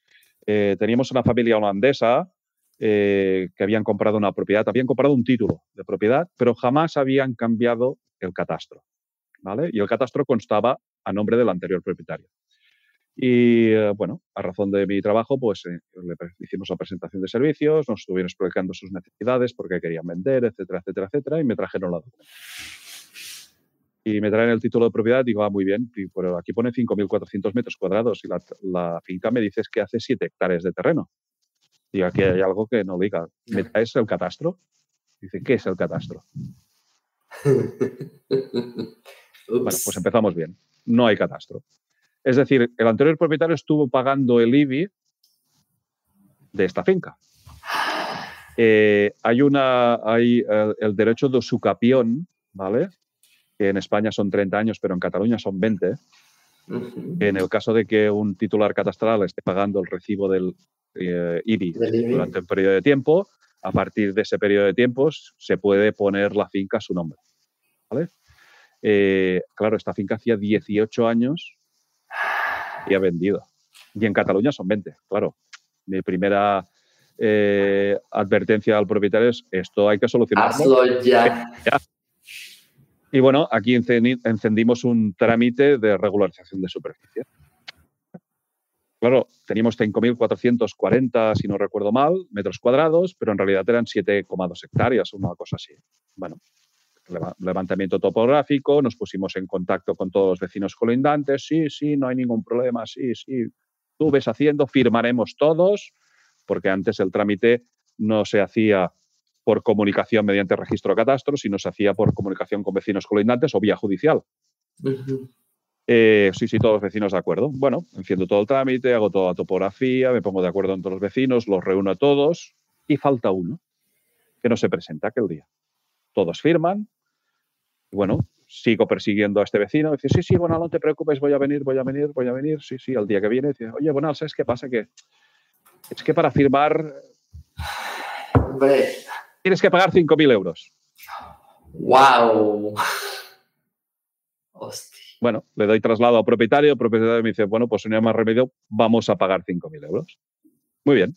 Eh, teníamos una familia holandesa eh, que habían comprado una propiedad, habían comprado un título de propiedad, pero jamás habían cambiado el catastro. ¿vale? Y el catastro constaba a nombre del anterior propietario. Y eh, bueno, a razón de mi trabajo, pues eh, le hicimos la presentación de servicios, nos estuvieron explicando sus necesidades, por qué querían vender, etcétera, etcétera, etcétera, y me trajeron la documentación. Y me traen el título de propiedad, digo, ah, muy bien, pero aquí pone 5.400 metros cuadrados y la, finca me dices que hace 7 hectáreas de terreno. Digo, aquí hay algo que no diga. ¿Me traes el catastro? Dice, ¿qué es el catastro? bueno, pues empezamos bien. No hay catastro. Es decir, el anterior propietario estuvo pagando el IBI de esta finca. Eh, hay una, hay el, derecho de usucapión, ¿vale? Que en España son 30 años, pero en Cataluña son 20. En el caso de que un titular catastral esté pagando el recibo del eh, IBI, durante un periodo de tiempo, a partir de ese periodo de tiempo se puede poner la finca a su nombre. ¿vale? Eh, claro, esta finca hacía 18 años y ha vendido. Y en Cataluña son 20, claro. Mi primera eh, advertencia al propietario es esto hay que solucionarlo. Hazlo ya. Y bueno, aquí encendimos un trámite de regularización de superficie. Claro, teníamos 5.440, si no recuerdo mal, metros cuadrados, pero en realidad eran 7,2 hectáreas, una cosa así. Bueno, levantamiento topográfico, nos pusimos en contacto con todos los vecinos colindantes, sí, sí, no hay ningún problema, sí, sí, tú ves haciendo, firmaremos todos, porque antes el trámite no se hacía por comunicación mediante registro de catastro, sino se hacía por comunicación con vecinos colindantes o vía judicial. Eh, sí, sí, todos los vecinos de acuerdo. Bueno, enciendo todo el trámite, hago toda la topografía, me pongo de acuerdo todos los vecinos, los reúno a todos y falta uno que no se presenta aquel día. Todos firman, y bueno, sigo persiguiendo a este vecino. Dice, sí, sí, bueno, no te preocupes, voy a venir, voy a venir, voy a venir. Sí, sí, al día que viene. Dice, oye, bueno, ¿sabes qué pasa? Que es que para firmar... Tienes que pagar 5.000 euros. ¡Wow! Hostia. Bueno, le doy traslado al propietario. El propietario me dice, bueno, pues no hay más remedio, vamos a pagar 5.000 euros. Muy bien.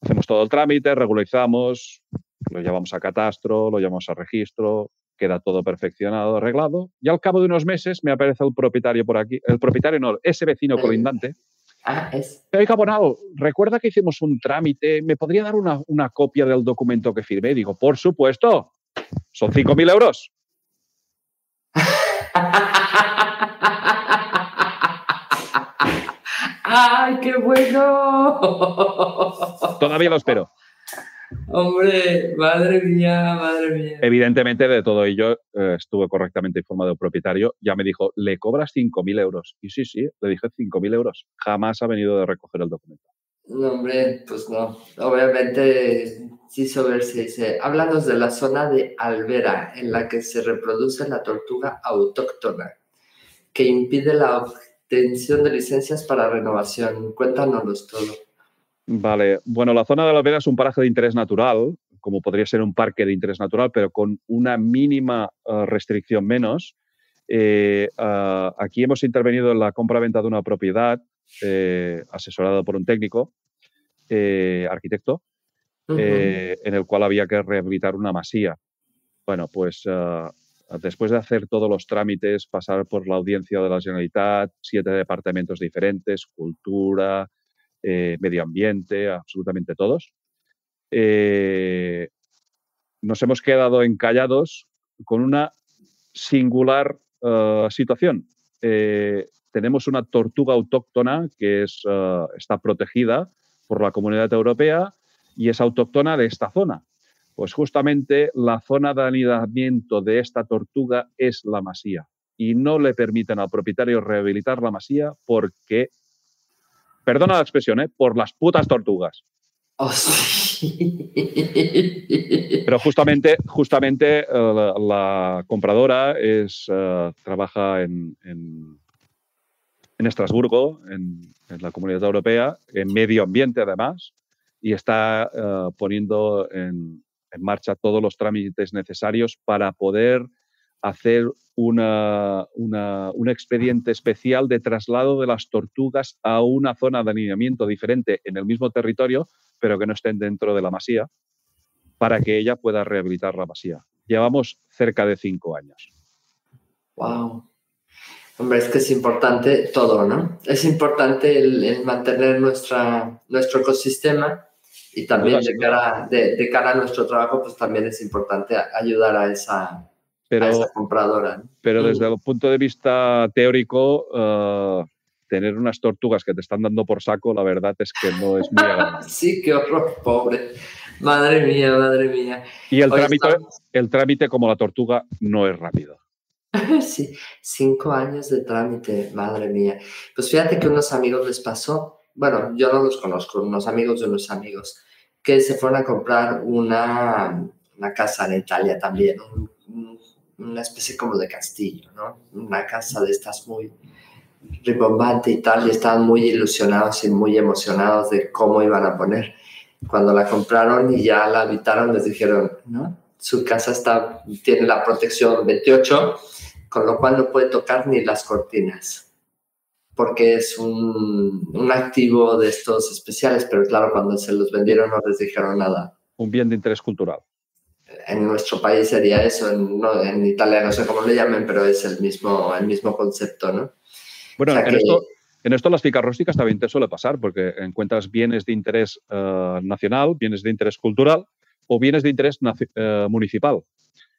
Hacemos todo el trámite, regularizamos, lo llevamos a catastro, lo llevamos a registro, queda todo perfeccionado, arreglado, y al cabo de unos meses me aparece el propietario por aquí, el propietario no, ese vecino colindante. Ah, es. Oiga, Bonal, recuerda que hicimos un trámite, ¿me podría dar una, una copia del documento que firmé? Digo, por supuesto, son 5.000 euros. ¡Ay, qué bueno! Todavía lo espero. Hombre, madre mía, madre mía. Evidentemente, de todo ello eh, estuve correctamente informado el propietario. Ya me dijo, ¿le cobras 5.000 euros? Y sí, sí, le dije 5.000 euros. Jamás ha venido de recoger el documento. No, hombre, pues no. Obviamente, quiso verse, dice, háblanos de la zona de Albera, en la que se reproduce la tortuga autóctona, que impide la obtención de licencias para renovación. Cuéntanos todo. Vale, bueno, la zona de la Vera es un paraje de interés natural, como podría ser un parque de interés natural, pero con una mínima eh, restricción menos. Eh, ah, aquí hemos intervenido en la compra-venta de una propiedad eh, asesorada por un técnico, arquitecto, en el cual había que rehabilitar una masía. Bueno, pues uh, después de hacer todos los trámites, pasar por la audiencia de la Generalitat, siete departamentos diferentes, cultura, eh, medio ambiente, absolutamente todos, eh, nos hemos quedado encallados con una singular uh, situación. Eh, tenemos una tortuga autóctona que es, uh, está protegida por la Comunidad Europea y es autóctona de esta zona. Pues justamente la zona de anidamiento de esta tortuga es la masía y no le permiten al propietario rehabilitar la masía porque, perdona la expresión, ¿eh? por las putas tortugas. Oh, sí. Pero justamente, justamente uh, la, la, compradora es, uh, trabaja en, en, en Estrasburgo, en, en, la Comunidad Europea, en medio ambiente además, y está uh, poniendo en, en marcha todos los trámites necesarios para poder hacer una, una, un expediente especial de traslado de las tortugas a una zona de alineamiento diferente en el mismo territorio, pero que no estén dentro de la masía, para que ella pueda rehabilitar la masía. Llevamos cerca de cinco años. Wow. Hombre, es que es importante todo, ¿no? Es importante el, el mantener nuestra, nuestro ecosistema y también de cara, de, de cara, a nuestro trabajo, pues también es importante ayudar a esa, pero, a esa compradora. ¿no? Pero desde el punto de vista teórico, uh, tener unas tortugas que te están dando por saco, la verdad es que no es muy agradable. sí, qué horror, pobre. Madre mía, madre mía. Y el trámite, estamos... el trámite, como la tortuga, no es rápido. sí, cinco años de trámite, madre mía. Pues fíjate que unos amigos les pasó, bueno, yo no los conozco, unos amigos de unos amigos, que se fueron a comprar una, una casa en Italia también, un, una especie como de castillo, ¿no? Una casa de estas muy ribombante y tal, y estaban muy ilusionados y muy emocionados de cómo iban a poner. Cuando la compraron y ya la habitaron, les dijeron, ¿no? Su casa está, tiene la protección 28, con lo cual no puede tocar ni las cortinas porque es un, un, activo de estos especiales, pero claro, cuando se los vendieron no les dijeron nada. Un bien de interés cultural. En nuestro país sería eso, en, no, en Italia no sé cómo le llamen, pero es el mismo, el mismo concepto, ¿no? Bueno, o sea en, que... esto, en esto las ficas rústicas también te suele pasar, porque encuentras bienes de interés uh, nacional, bienes de interés cultural o bienes de interés uh, municipal.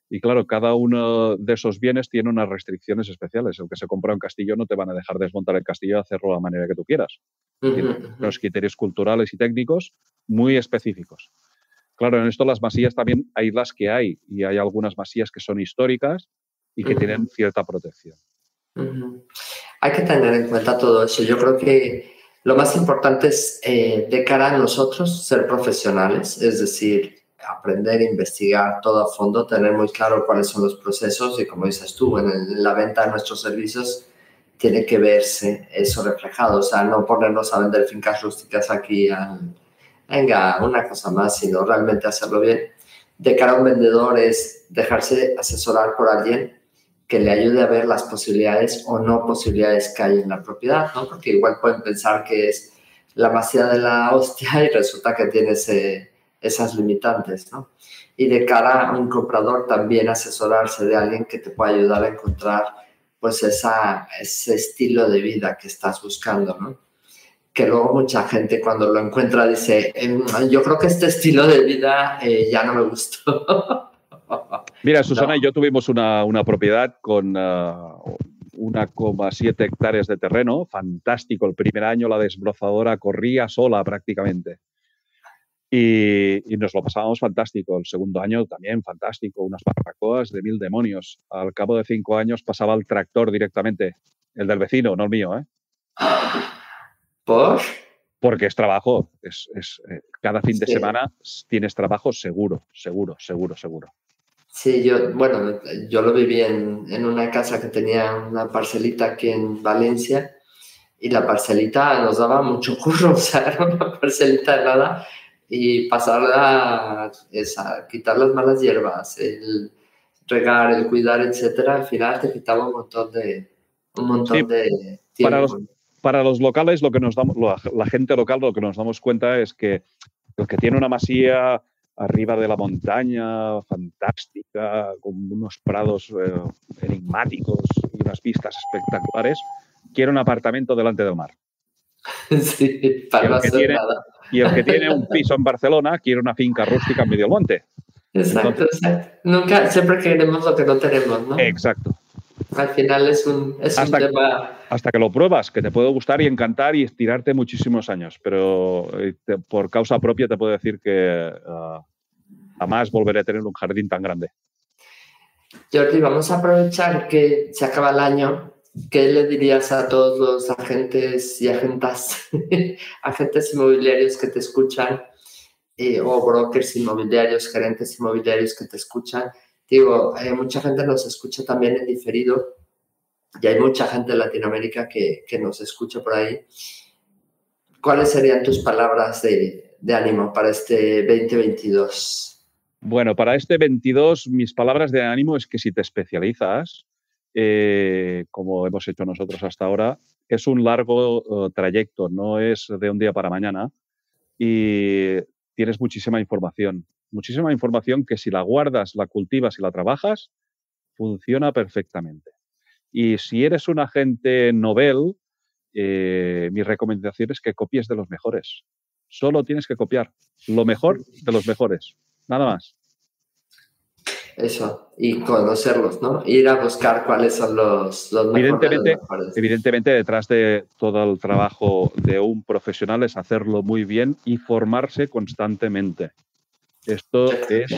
Y claro, cada uno de esos bienes tiene unas restricciones especiales. El que se compra un castillo no te van a dejar desmontar el castillo y hacerlo de la manera que tú quieras. Uh -huh, tiene unos criterios culturales y técnicos muy específicos. Claro, en esto las masías también hay las que hay y hay algunas masías que son históricas y que uh -huh. tienen cierta protección. Hay que tener en cuenta todo eso. Yo creo que lo más importante es eh, de cara a nosotros ser profesionales, es decir, aprender, investigar todo a fondo, tener muy claro cuáles son los procesos y como dices tú, en, el, en, la venta de nuestros servicios tiene que verse eso reflejado, o sea, no ponernos a vender fincas rústicas aquí al, venga, una cosa más, sino realmente hacerlo bien. De cara a un vendedor es dejarse asesorar por alguien que le ayude a ver las posibilidades o no posibilidades que hay en la propiedad, ¿no? Porque igual pueden pensar que es la masía de la hostia y resulta que tiene ese, esas limitantes, ¿no? Y de cara a un comprador también asesorarse de alguien que te pueda ayudar a encontrar pues esa, ese estilo de vida que estás buscando, ¿no? Que luego mucha gente cuando lo encuentra dice, yo creo que este estilo de vida eh, ya no me gustó. Mira, Susana no. y yo tuvimos una, una propiedad con uh, 1,7 hectáreas de terreno, fantástico. El primer año la desbrozadora corría sola prácticamente. Y, y, nos lo pasábamos fantástico. El segundo año también fantástico, unas barbacoas de mil demonios. Al cabo de cinco años pasaba el tractor directamente, el del vecino, no el mío. ¿eh? ¿Por? Porque es trabajo. Es, es eh, cada fin de sí. semana tienes trabajo seguro, seguro, seguro, seguro. Sí, yo, bueno, yo lo viví en, en una casa que tenía una parcelita aquí en Valencia y la parcelita nos daba mucho curro, o sea, era una parcelita de nada y pasarla esa, quitar las malas hierbas, el regar, el cuidar, etcétera, al final te quitaba un montón de un montón sí, de tiempo. Para los, para los locales, lo que nos damos, la, gente local, lo que nos damos cuenta es que el que tiene una masía arriba de la montaña, fantástica, con unos prados eh, enigmáticos y unas vistas espectaculares. Quiero un apartamento delante del mar. Sí, para no hacer nada. Y el que tiene un piso en Barcelona quiere una finca rústica en medio monte. Exacto, exacto. Nunca, siempre queremos lo que no tenemos, ¿no? Exacto. Al final es un, es hasta, un tema... hasta que lo pruebas, que te puede gustar y encantar y estirarte muchísimos años, pero eh, te, por causa propia te puedo decir que uh, jamás volveré a tener un jardín tan grande. Jordi, vamos a aprovechar que se acaba el año. ¿Qué le dirías a todos los agentes y agentas, agentes inmobiliarios que te escuchan, eh, o brokers inmobiliarios, gerentes inmobiliarios que te escuchan? Digo, eh, mucha gente nos escucha también en diferido y hay mucha gente en Latinoamérica que, que nos escucha por ahí. ¿Cuáles serían tus palabras de, de ánimo para este 2022? Bueno, para este 22, mis palabras de ánimo es que si te especializas, eh, como hemos hecho nosotros hasta ahora, es un largo uh, trayecto, no es de un día para mañana y tienes muchísima información, muchísima información que si la guardas, la cultivas y la trabajas, funciona perfectamente. Y si eres un agente novel, eh, mi recomendación es que copies de los mejores. Solo tienes que copiar lo mejor de los mejores nada más. Eso, y conocerlos, ¿no? Ir a buscar cuáles son los, los evidentemente, mejores. Evidentemente, detrás de todo el trabajo de un profesional es hacerlo muy bien y formarse constantemente. Esto es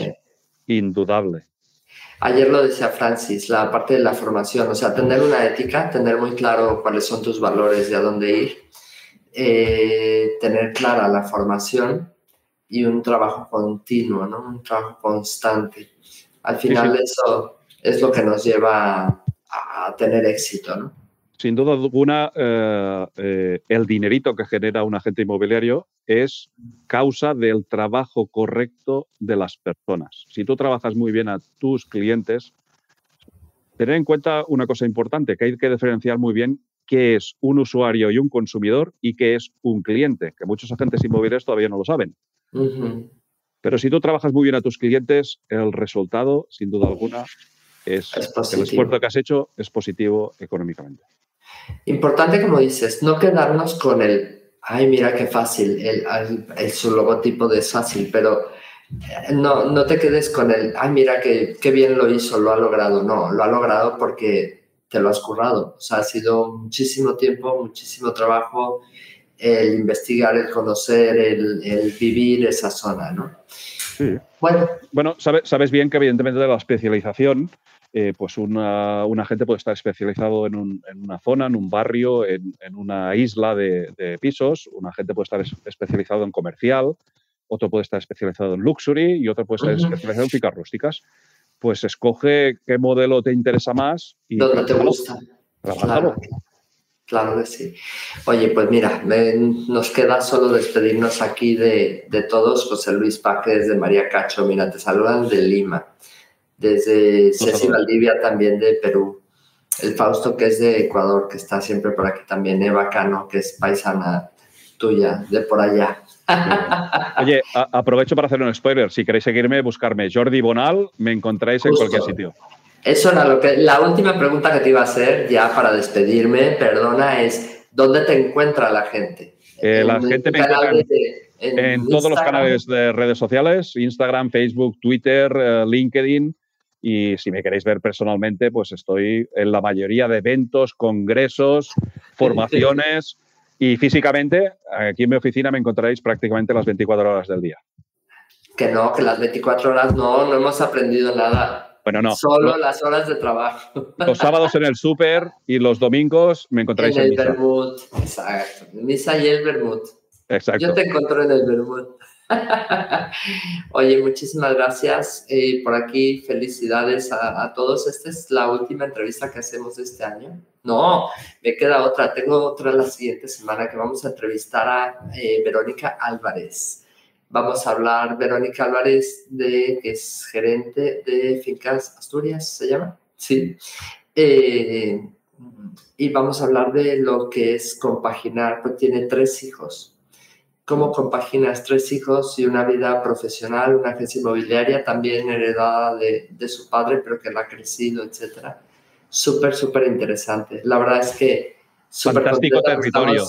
indudable. Ayer lo decía Francis, la parte de la formación, o sea, tener una ética, tener muy claro cuáles son tus valores y a dónde ir, eh, tener clara la formación y un trabajo continuo, ¿no? Un trabajo constante. Al final sí, sí. eso es lo que nos lleva a, a tener éxito, ¿no? Sin duda alguna, eh, eh, el dinerito que genera un agente inmobiliario es causa del trabajo correcto de las personas. Si tú trabajas muy bien a tus clientes, tener en cuenta una cosa importante, que hay que diferenciar muy bien qué es un usuario y un consumidor y qué es un cliente, que muchos agentes inmobiliarios todavía no lo saben. Uh -huh. Pero si tú trabajas muy bien a tus clientes, el resultado, sin duda alguna, es, es el esfuerzo que has hecho es positivo económicamente. Importante, como dices, no quedarnos con el, ay, mira qué fácil, el, su logotipo es fácil, pero eh, no, no te quedes con el, ay, mira qué, qué bien lo hizo, lo ha logrado. No, lo ha logrado porque te lo has currado. O sea, ha sido muchísimo tiempo, muchísimo trabajo, el investigar, el conocer, el vivir esa zona, ¿no? Sí. Bueno, bueno sabes, sabes bien que evidentemente de la especialización, eh, pues una, un agente puede estar especializado en, un, en, una zona, en un barrio, en, en una isla de, de, pisos, un agente puede estar especializado en comercial, otro puede estar especializado en luxury y otro puede estar uh -huh. especializado en ficas rústicas. Pues escoge qué modelo te interesa más y ¿Dónde te gusta? Claro. Claro que sí. Oye, pues mira, me, nos queda solo despedirnos aquí de, de, todos. José Luis Paje desde María Cacho, mira, te saludan de Lima. Desde Ceci Valdivia también de Perú. El Fausto que es de Ecuador, que está siempre por aquí también. Eva Cano, que es paisana tuya, de por allá. Oye, aprovecho para hacer un spoiler. Si queréis seguirme, buscarme Jordi Bonal, me encontráis Justo. en cualquier sitio. Eso era lo que. La última pregunta que te iba a hacer, ya para despedirme, perdona, es: ¿dónde te encuentra la gente? Eh, la gente me encuentra de, en, en todos los canales de redes sociales: Instagram, Facebook, Twitter, uh, LinkedIn. Y si me queréis ver personalmente, pues estoy en la mayoría de eventos, congresos, formaciones. y físicamente, aquí en mi oficina me encontraréis prácticamente las 24 horas del día. Que no, que las 24 horas no, no hemos aprendido nada. Bueno, no. Solo las horas de trabajo. Los sábados en el súper y los domingos me encontráis en, en el Bermud. Exacto. Misa y el Bermud. Exacto. Yo te encontré en el Bermud. Oye, muchísimas gracias eh, por aquí. Felicidades a, a, todos. Esta es la última entrevista que hacemos este año. No, me queda otra. Tengo otra la siguiente semana que vamos a entrevistar a eh, Verónica Álvarez. Vamos a hablar, Verónica Álvarez, de, que es gerente de Fincas Asturias, ¿se llama? Sí. Eh, y vamos a hablar de lo que es compaginar, pues tiene tres hijos cómo compaginas tres hijos y una vida profesional, una agencia inmobiliaria también heredada de, de su padre, pero que la ha crecido, etcétera. Súper, súper interesante. La verdad es que súper Fantástico territorio.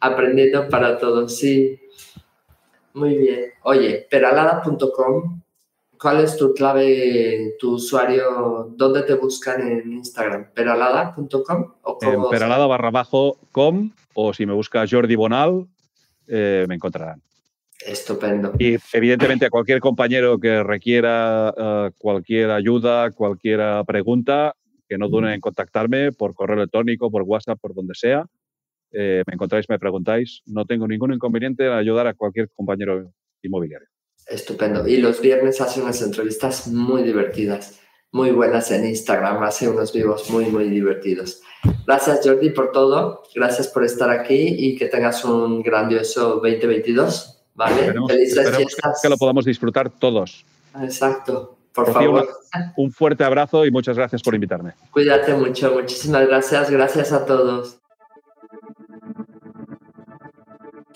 Aprendiendo para todos, sí. Muy bien. Oye, peralada.com, ¿cuál es tu clave, tu usuario? ¿Dónde te buscan en Instagram? ¿Peralada.com? En peralada barra bajo com o si me busca Jordi Bonal, eh, me encontrarán. Estupendo. Y evidentemente a cualquier compañero que requiera uh, cualquier ayuda, cualquier pregunta, que no duren en contactarme por correo electrónico, por WhatsApp, por donde sea. Eh, me encontráis, me preguntáis. No tengo ningún inconveniente en ayudar a cualquier compañero inmobiliario. Estupendo. Y los viernes hace unas entrevistas muy divertidas, muy buenas en Instagram, hace unos vivos muy, muy divertidos. Gracias Jordi por todo, gracias por estar aquí y que tengas un grandioso 2022. ¿vale? Esperemos, esperemos que lo podamos disfrutar todos. Exacto. Por favor. Un fuerte abrazo y muchas gracias por invitarme. Cuídate mucho, muchísimas gracias. Gracias a todos.